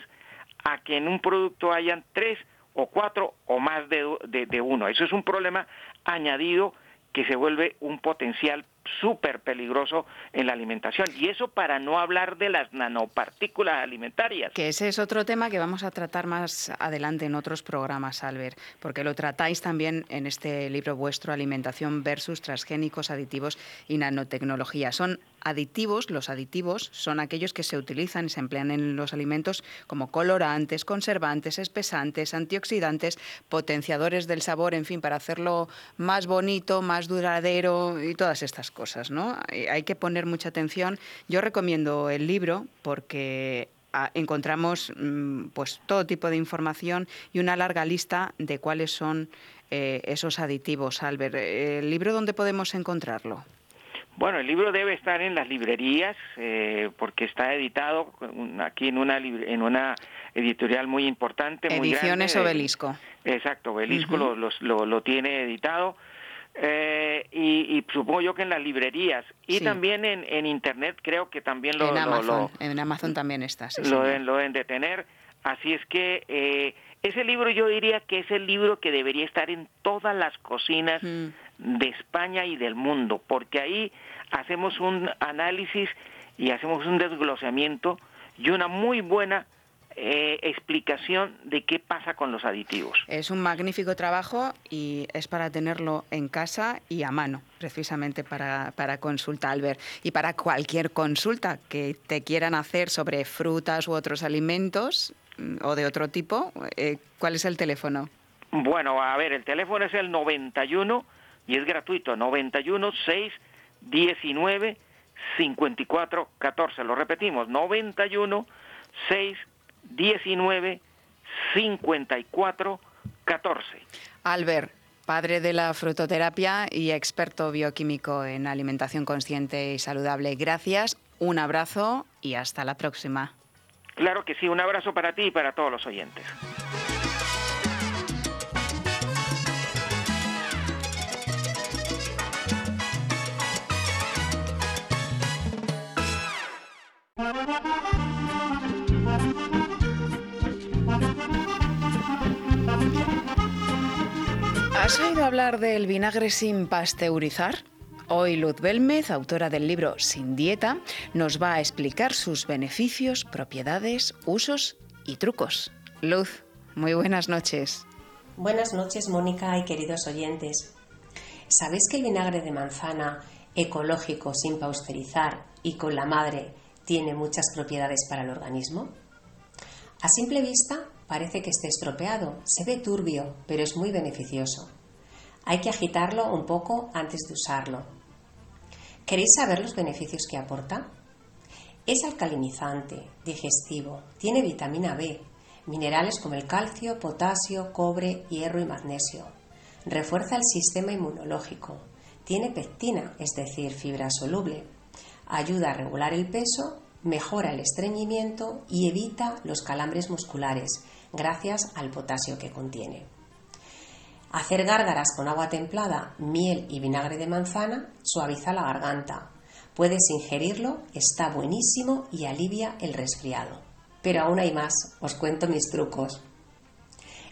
a que en un producto hayan tres o cuatro o más de, de, uno. Eso es un problema añadido que se vuelve un potencial súper peligroso en la alimentación. Y eso para no hablar de las nanopartículas alimentarias. Que ese es otro tema que vamos a tratar más adelante en otros programas, Albert, porque lo tratáis también en este libro vuestro, Alimentación versus transgénicos, aditivos y nanotecnología. Son aditivos, los aditivos son aquellos que se utilizan y se emplean en los alimentos como colorantes, conservantes, espesantes, antioxidantes, potenciadores del sabor, en fin, para hacerlo más bonito, más duradero y todas estas cosas, ¿no? Hay que poner mucha atención. Yo recomiendo el libro porque ah, encontramos mm, pues todo tipo de información y una larga lista de cuáles son eh, esos aditivos. Albert, ¿el libro dónde podemos encontrarlo? Bueno, el libro debe estar en las librerías eh, porque está editado aquí en una en una editorial muy importante, muy Ediciones Obelisco. Exacto, Obelisco lo, lo, tiene editado. Eh, y, supongo yo que en las librerías y también en, en, internet creo que también lo en Amazon, en Amazon también está sí, lo, deben, lo deben de tener así es que eh, ese libro yo diría que es el libro que debería estar en todas las cocinas de España y del mundo, porque ahí hacemos un análisis y hacemos un desglosamiento y una muy buena eh, explicación de qué pasa con los aditivos. Es un magnífico trabajo y es para tenerlo en casa y a mano, precisamente para, para consulta, Albert. Y para cualquier consulta que te quieran hacer sobre frutas u otros alimentos mm, o de otro tipo, eh, ¿cuál es el teléfono? Bueno, a ver, el teléfono es el 91 y es gratuito, 91 6 19 54 14. Lo repetimos, 91 6 19 54 14. Albert, padre de la frutoterapia y experto bioquímico en alimentación consciente y saludable. Gracias, un abrazo y hasta la próxima. Claro que sí, un abrazo para ti y para todos los oyentes. ¿Has oído hablar del vinagre sin pasteurizar? Hoy Luz Belmez, autora del libro Sin Dieta, nos va a explicar sus beneficios, propiedades, usos y trucos. Luz, muy buenas noches. Buenas noches, Mónica y queridos oyentes. ¿Sabéis que el vinagre de manzana ecológico sin pasteurizar y con la madre tiene muchas propiedades para el organismo? A simple vista parece que esté estropeado, se ve turbio, pero es muy beneficioso. Hay que agitarlo un poco antes de usarlo. ¿Queréis saber los beneficios que aporta? Es alcalinizante, digestivo, tiene vitamina B, minerales como el calcio, potasio, cobre, hierro y magnesio. Refuerza el sistema inmunológico. Tiene pectina, es decir, fibra soluble. Ayuda a regular el peso, mejora el estreñimiento y evita los calambres musculares gracias al potasio que contiene. Hacer gárgaras con agua templada, miel y vinagre de manzana suaviza la garganta. Puedes ingerirlo, está buenísimo y alivia el resfriado. Pero aún hay más, os cuento mis trucos.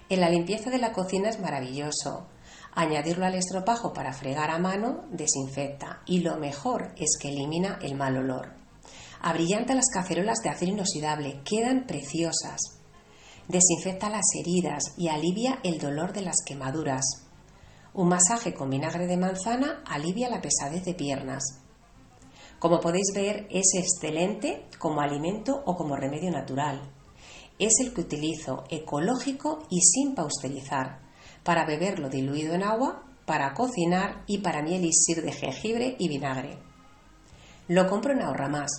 En la limpieza de la cocina es maravilloso. Añadirlo al estropajo para fregar a mano desinfecta y lo mejor es que elimina el mal olor. Abrillanta las cacerolas de acero inoxidable, quedan preciosas desinfecta las heridas y alivia el dolor de las quemaduras. Un masaje con vinagre de manzana alivia la pesadez de piernas. Como podéis ver, es excelente como alimento o como remedio natural. Es el que utilizo ecológico y sin pasteurizar, para beberlo diluido en agua, para cocinar y para mi elixir de jengibre y vinagre. Lo compro en Ahorra Más,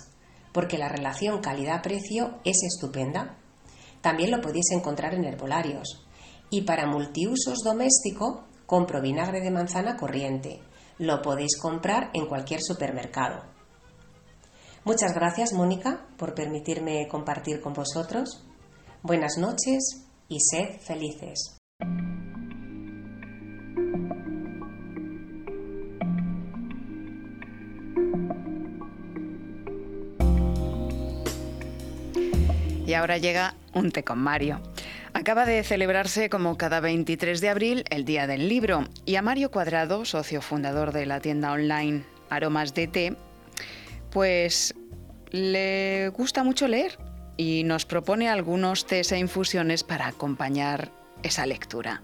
porque la relación calidad-precio es estupenda también lo podéis encontrar en herbolarios. Y para multiusos doméstico, compro vinagre de manzana corriente. Lo podéis comprar en cualquier supermercado. Muchas gracias, Mónica, por permitirme compartir con vosotros. Buenas noches y sed felices. Y ahora llega un té con Mario. Acaba de celebrarse como cada 23 de abril el Día del Libro y a Mario Cuadrado, socio fundador de la tienda online Aromas de Té, pues le gusta mucho leer y nos propone algunos tés e infusiones para acompañar esa lectura.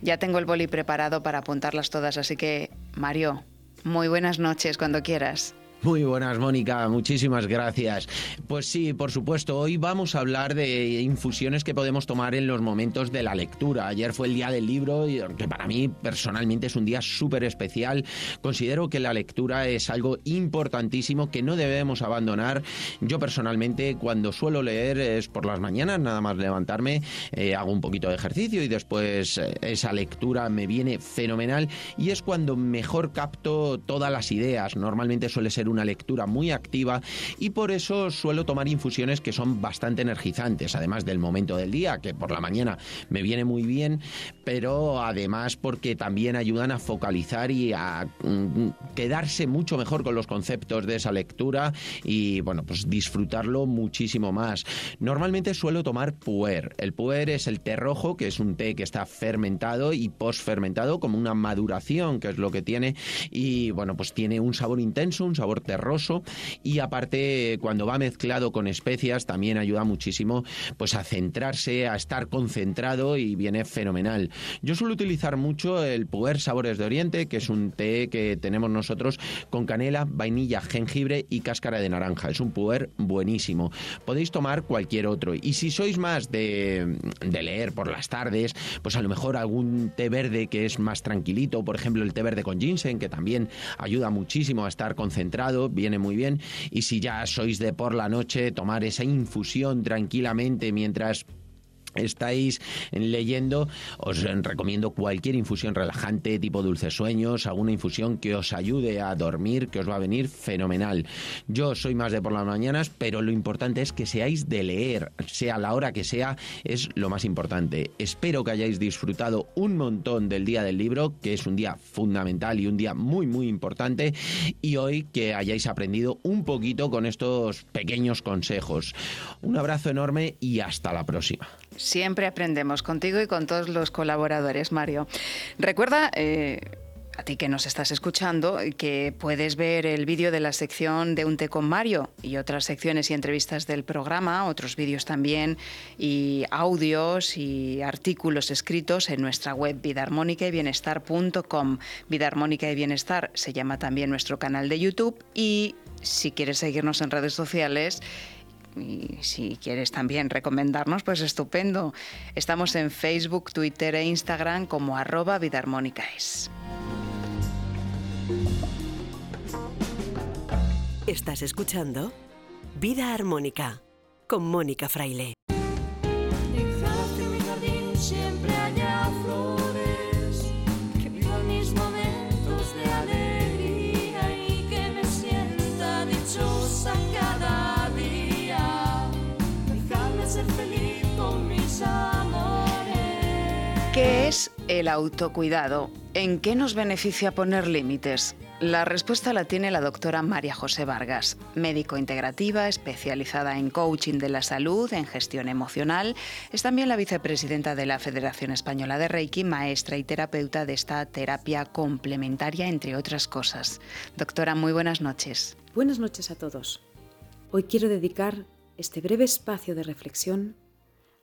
Ya tengo el boli preparado para apuntarlas todas, así que Mario, muy buenas noches cuando quieras. Muy buenas, Mónica, muchísimas gracias. Pues sí, por supuesto, hoy vamos a hablar de infusiones que podemos tomar en los momentos de la lectura. Ayer fue el día del libro, que para mí personalmente es un día súper especial. Considero que la lectura es algo importantísimo que no debemos abandonar. Yo personalmente, cuando suelo leer es por las mañanas, nada más levantarme, eh, hago un poquito de ejercicio y después eh, esa lectura me viene fenomenal y es cuando mejor capto todas las ideas. Normalmente suele ser una lectura muy activa y por eso suelo tomar infusiones que son bastante energizantes, además del momento del día, que por la mañana me viene muy bien, pero además porque también ayudan a focalizar y a mm, quedarse mucho mejor con los conceptos de esa lectura y bueno, pues disfrutarlo muchísimo más. Normalmente suelo tomar puer. El puer es el té rojo, que es un té que está fermentado y posfermentado como una maduración, que es lo que tiene y bueno, pues tiene un sabor intenso, un sabor terroso y aparte cuando va mezclado con especias también ayuda muchísimo pues a centrarse, a estar concentrado y viene fenomenal. Yo suelo utilizar mucho el Puer Sabores de Oriente, que es un té que tenemos nosotros con canela, vainilla, jengibre y cáscara de naranja. Es un Puer buenísimo. Podéis tomar cualquier otro. Y si sois más de, de leer por las tardes, pues a lo mejor algún té verde que es más tranquilito, por ejemplo el té verde con ginseng, que también ayuda muchísimo a estar concentrado viene muy bien. Y si ya sois de por la noche, tomar esa infusión tranquilamente mientras estáis leyendo, os recomiendo cualquier infusión relajante, tipo dulces sueños, alguna infusión que os ayude a dormir, que os va a venir fenomenal. Yo soy más de por las mañanas, pero lo importante es que seáis de leer, sea la hora que sea, es lo más importante. Espero que hayáis disfrutado un montón del día del libro, que es un día fundamental y un día muy, muy importante, y hoy que hayáis aprendido un poquito con estos pequeños consejos. Un abrazo enorme y hasta la próxima. Siempre aprendemos contigo y con todos los colaboradores, Mario. Recuerda... Eh, a ti que nos estás escuchando, que puedes ver el vídeo de la sección de Un té con Mario y otras secciones y entrevistas del programa, otros vídeos también y audios y artículos escritos en nuestra web vidaarmónica y bienestar.com. Vida Armónica y Bienestar se llama también nuestro canal de YouTube y si quieres seguirnos en redes sociales, y si quieres también recomendarnos, pues estupendo. Estamos en Facebook, Twitter e Instagram como arroba Vida es. Estás escuchando Vida Armónica con Mónica Fraile. El autocuidado? ¿En qué nos beneficia poner límites? La respuesta la tiene la doctora María José Vargas, médico integrativa especializada en coaching de la salud, en gestión emocional. Es también la vicepresidenta de la Federación Española de Reiki, maestra y terapeuta de esta terapia complementaria, entre otras cosas. Doctora, muy buenas noches. Buenas noches a todos. Hoy quiero dedicar este breve espacio de reflexión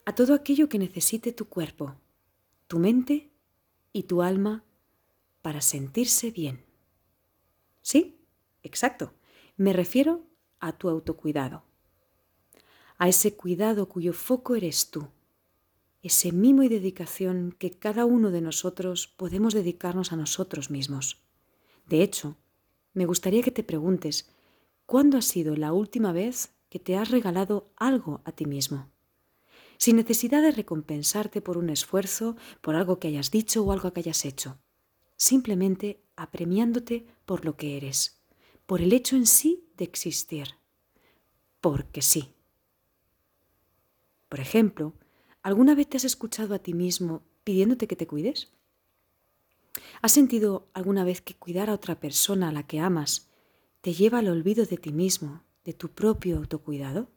a todo aquello que necesite tu cuerpo, tu mente y tu alma para sentirse bien. Sí, exacto. Me refiero a tu autocuidado. A ese cuidado cuyo foco eres tú. Ese mimo y dedicación que cada uno de nosotros podemos dedicarnos a nosotros mismos. De hecho, me gustaría que te preguntes, ¿cuándo ha sido la última vez que te has regalado algo a ti mismo? Sin necesidad de recompensarte por un esfuerzo, por algo que hayas dicho o algo que hayas hecho simplemente apremiándote por lo que eres, por el hecho en sí de existir, porque sí. Por ejemplo, ¿alguna vez te has escuchado a ti mismo pidiéndote que te cuides? ¿Has sentido alguna vez que cuidar a otra persona a la que amas te lleva al olvido de ti mismo, de tu propio autocuidado?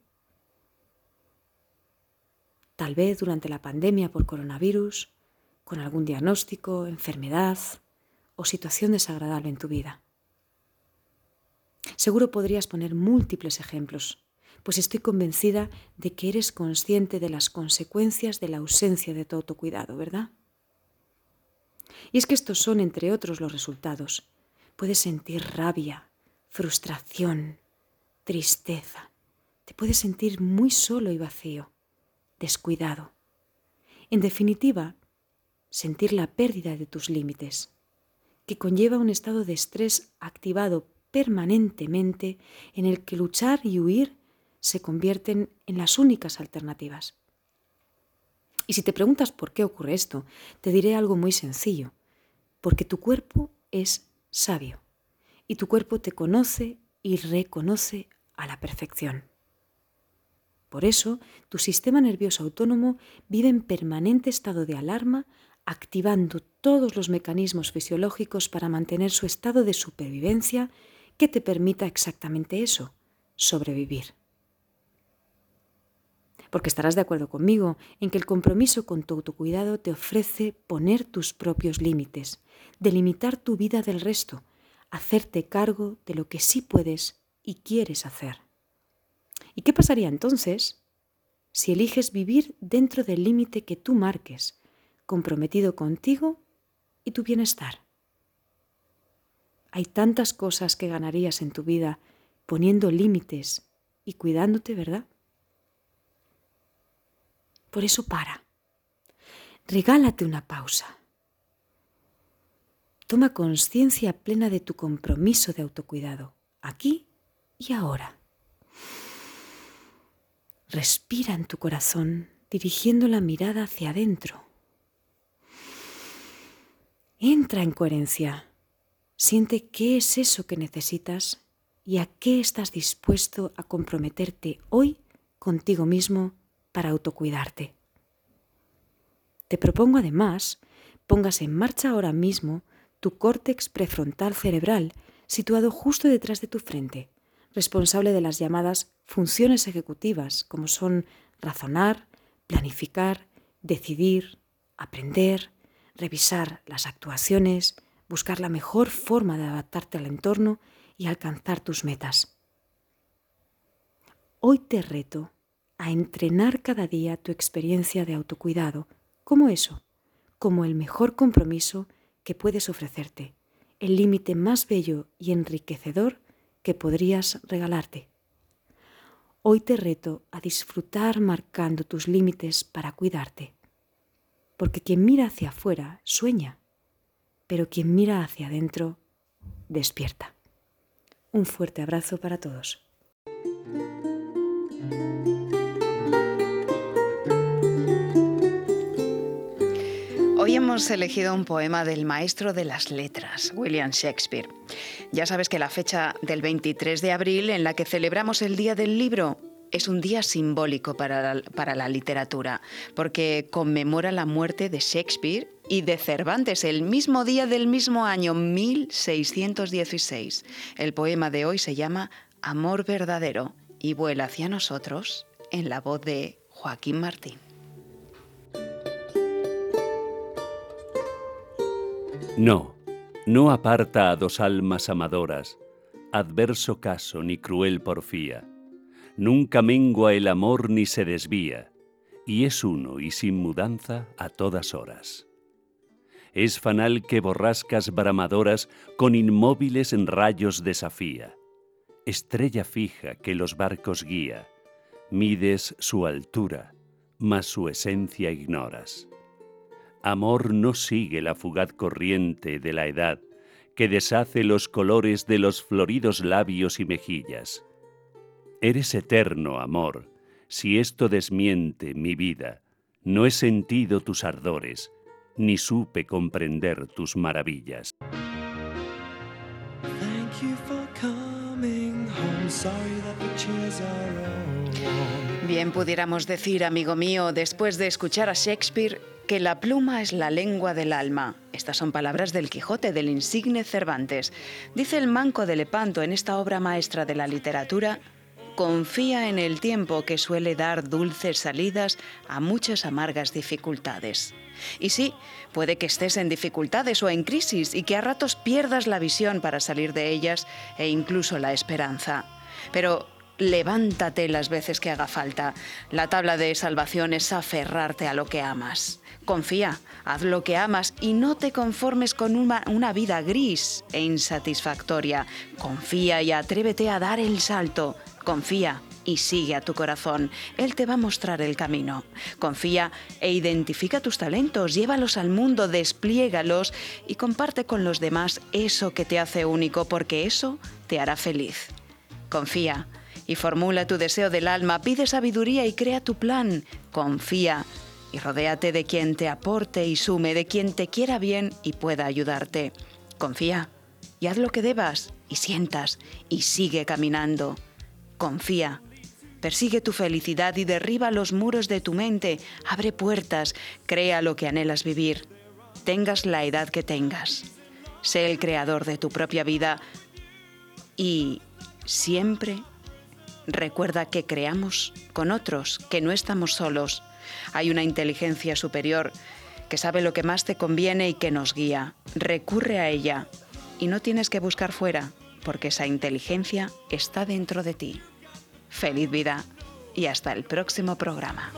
Tal vez durante la pandemia por coronavirus, con algún diagnóstico, enfermedad, o situación desagradable en tu vida. Seguro podrías poner múltiples ejemplos, pues estoy convencida de que eres consciente de las consecuencias de la ausencia de tu autocuidado, ¿verdad? Y es que estos son, entre otros, los resultados. Puedes sentir rabia, frustración, tristeza. Te puedes sentir muy solo y vacío, descuidado. En definitiva, sentir la pérdida de tus límites que conlleva un estado de estrés activado permanentemente en el que luchar y huir se convierten en las únicas alternativas. Y si te preguntas por qué ocurre esto, te diré algo muy sencillo. Porque tu cuerpo es sabio y tu cuerpo te conoce y reconoce a la perfección. Por eso, tu sistema nervioso autónomo vive en permanente estado de alarma activando todos los mecanismos fisiológicos para mantener su estado de supervivencia que te permita exactamente eso, sobrevivir. Porque estarás de acuerdo conmigo en que el compromiso con tu autocuidado te ofrece poner tus propios límites, delimitar tu vida del resto, hacerte cargo de lo que sí puedes y quieres hacer. ¿Y qué pasaría entonces si eliges vivir dentro del límite que tú marques, comprometido contigo y tu bienestar. Hay tantas cosas que ganarías en tu vida poniendo límites y cuidándote, ¿verdad? Por eso para. Regálate una pausa. Toma conciencia plena de tu compromiso de autocuidado, aquí y ahora. Respira en tu corazón dirigiendo la mirada hacia adentro Entra en coherencia. Siente qué es eso que necesitas y a qué estás dispuesto a comprometerte hoy contigo mismo para autocuidarte. Te propongo además pongas en marcha ahora mismo tu córtex prefrontal cerebral situado justo detrás de tu frente, responsable de las llamadas funciones ejecutivas como son razonar, planificar, decidir, aprender, revisar las actuaciones, buscar la mejor forma de adaptarte al entorno y alcanzar tus metas. Hoy te reto a entrenar cada día tu experiencia de autocuidado como eso, como el mejor compromiso que puedes ofrecerte, el límite más bello y enriquecedor que podrías regalarte. Hoy te reto a disfrutar marcando tus límites para cuidarte, porque quien mira hacia afuera sueña, pero quien mira hacia adentro despierta. Un fuerte abrazo para todos. Hoy hemos elegido un poema del maestro de las letras, William Shakespeare. Ya sabes que la fecha del 23 de abril, en la que celebramos el Día del Libro, es un día simbólico para la, para la, literatura, porque conmemora la muerte de Shakespeare y de Cervantes el mismo día del mismo año 1616. El poema de hoy se llama Amor verdadero y vuela hacia nosotros en la voz de Joaquín Martín. No, no aparta a dos almas amadoras, adverso caso ni cruel porfía. Nunca mengua el amor ni se desvía, y es uno y sin mudanza a todas horas. Es fanal que borrascas bramadoras con inmóviles rayos desafía. Estrella fija que los barcos guía, mides su altura, mas su esencia ignoras. Amor no sigue la fugaz corriente de la edad que deshace los colores de los floridos labios y mejillas. Eres eterno, amor, si esto desmiente mi vida, no he sentido tus ardores, ni supe comprender tus maravillas. Bien pudiéramos decir, amigo mío, después de escuchar a Shakespeare, que la pluma es la lengua del alma. Estas son palabras del Quijote, del insigne Cervantes. Dice el manco de Lepanto en esta obra maestra de la literatura, confía en el tiempo que suele dar dulces salidas a muchas amargas dificultades. Y sí, puede que estés en dificultades o en crisis y que a ratos pierdas la visión para salir de ellas e incluso la esperanza. Pero levántate las veces que haga falta. La tabla de salvación es aferrarte a lo que amas. Confía, haz lo que amas y no te conformes con una, una, vida gris e insatisfactoria. Confía y atrévete a dar el salto. Confía y sigue a tu corazón. Él te va a mostrar el camino. Confía e identifica tus talentos, llévalos al mundo, despliégalos y comparte con los demás eso que te hace único, porque eso te hará feliz. Confía y formula tu deseo del alma, pide sabiduría y crea tu plan. Confía y rodéate de quien te aporte y sume, de quien te quiera bien y pueda ayudarte. Confía y haz lo que debas y sientas y sigue caminando. Confía. Persigue tu felicidad y derriba los muros de tu mente, abre puertas, crea lo que anhelas vivir, tengas la edad que tengas. Sé el creador de tu propia vida y siempre recuerda que creamos con otros, que no estamos solos. Hay una inteligencia superior que sabe lo que más te conviene y que nos guía. Recurre a ella y no tienes que buscar fuera, porque esa inteligencia está dentro de ti. Feliz vida y hasta el próximo programa.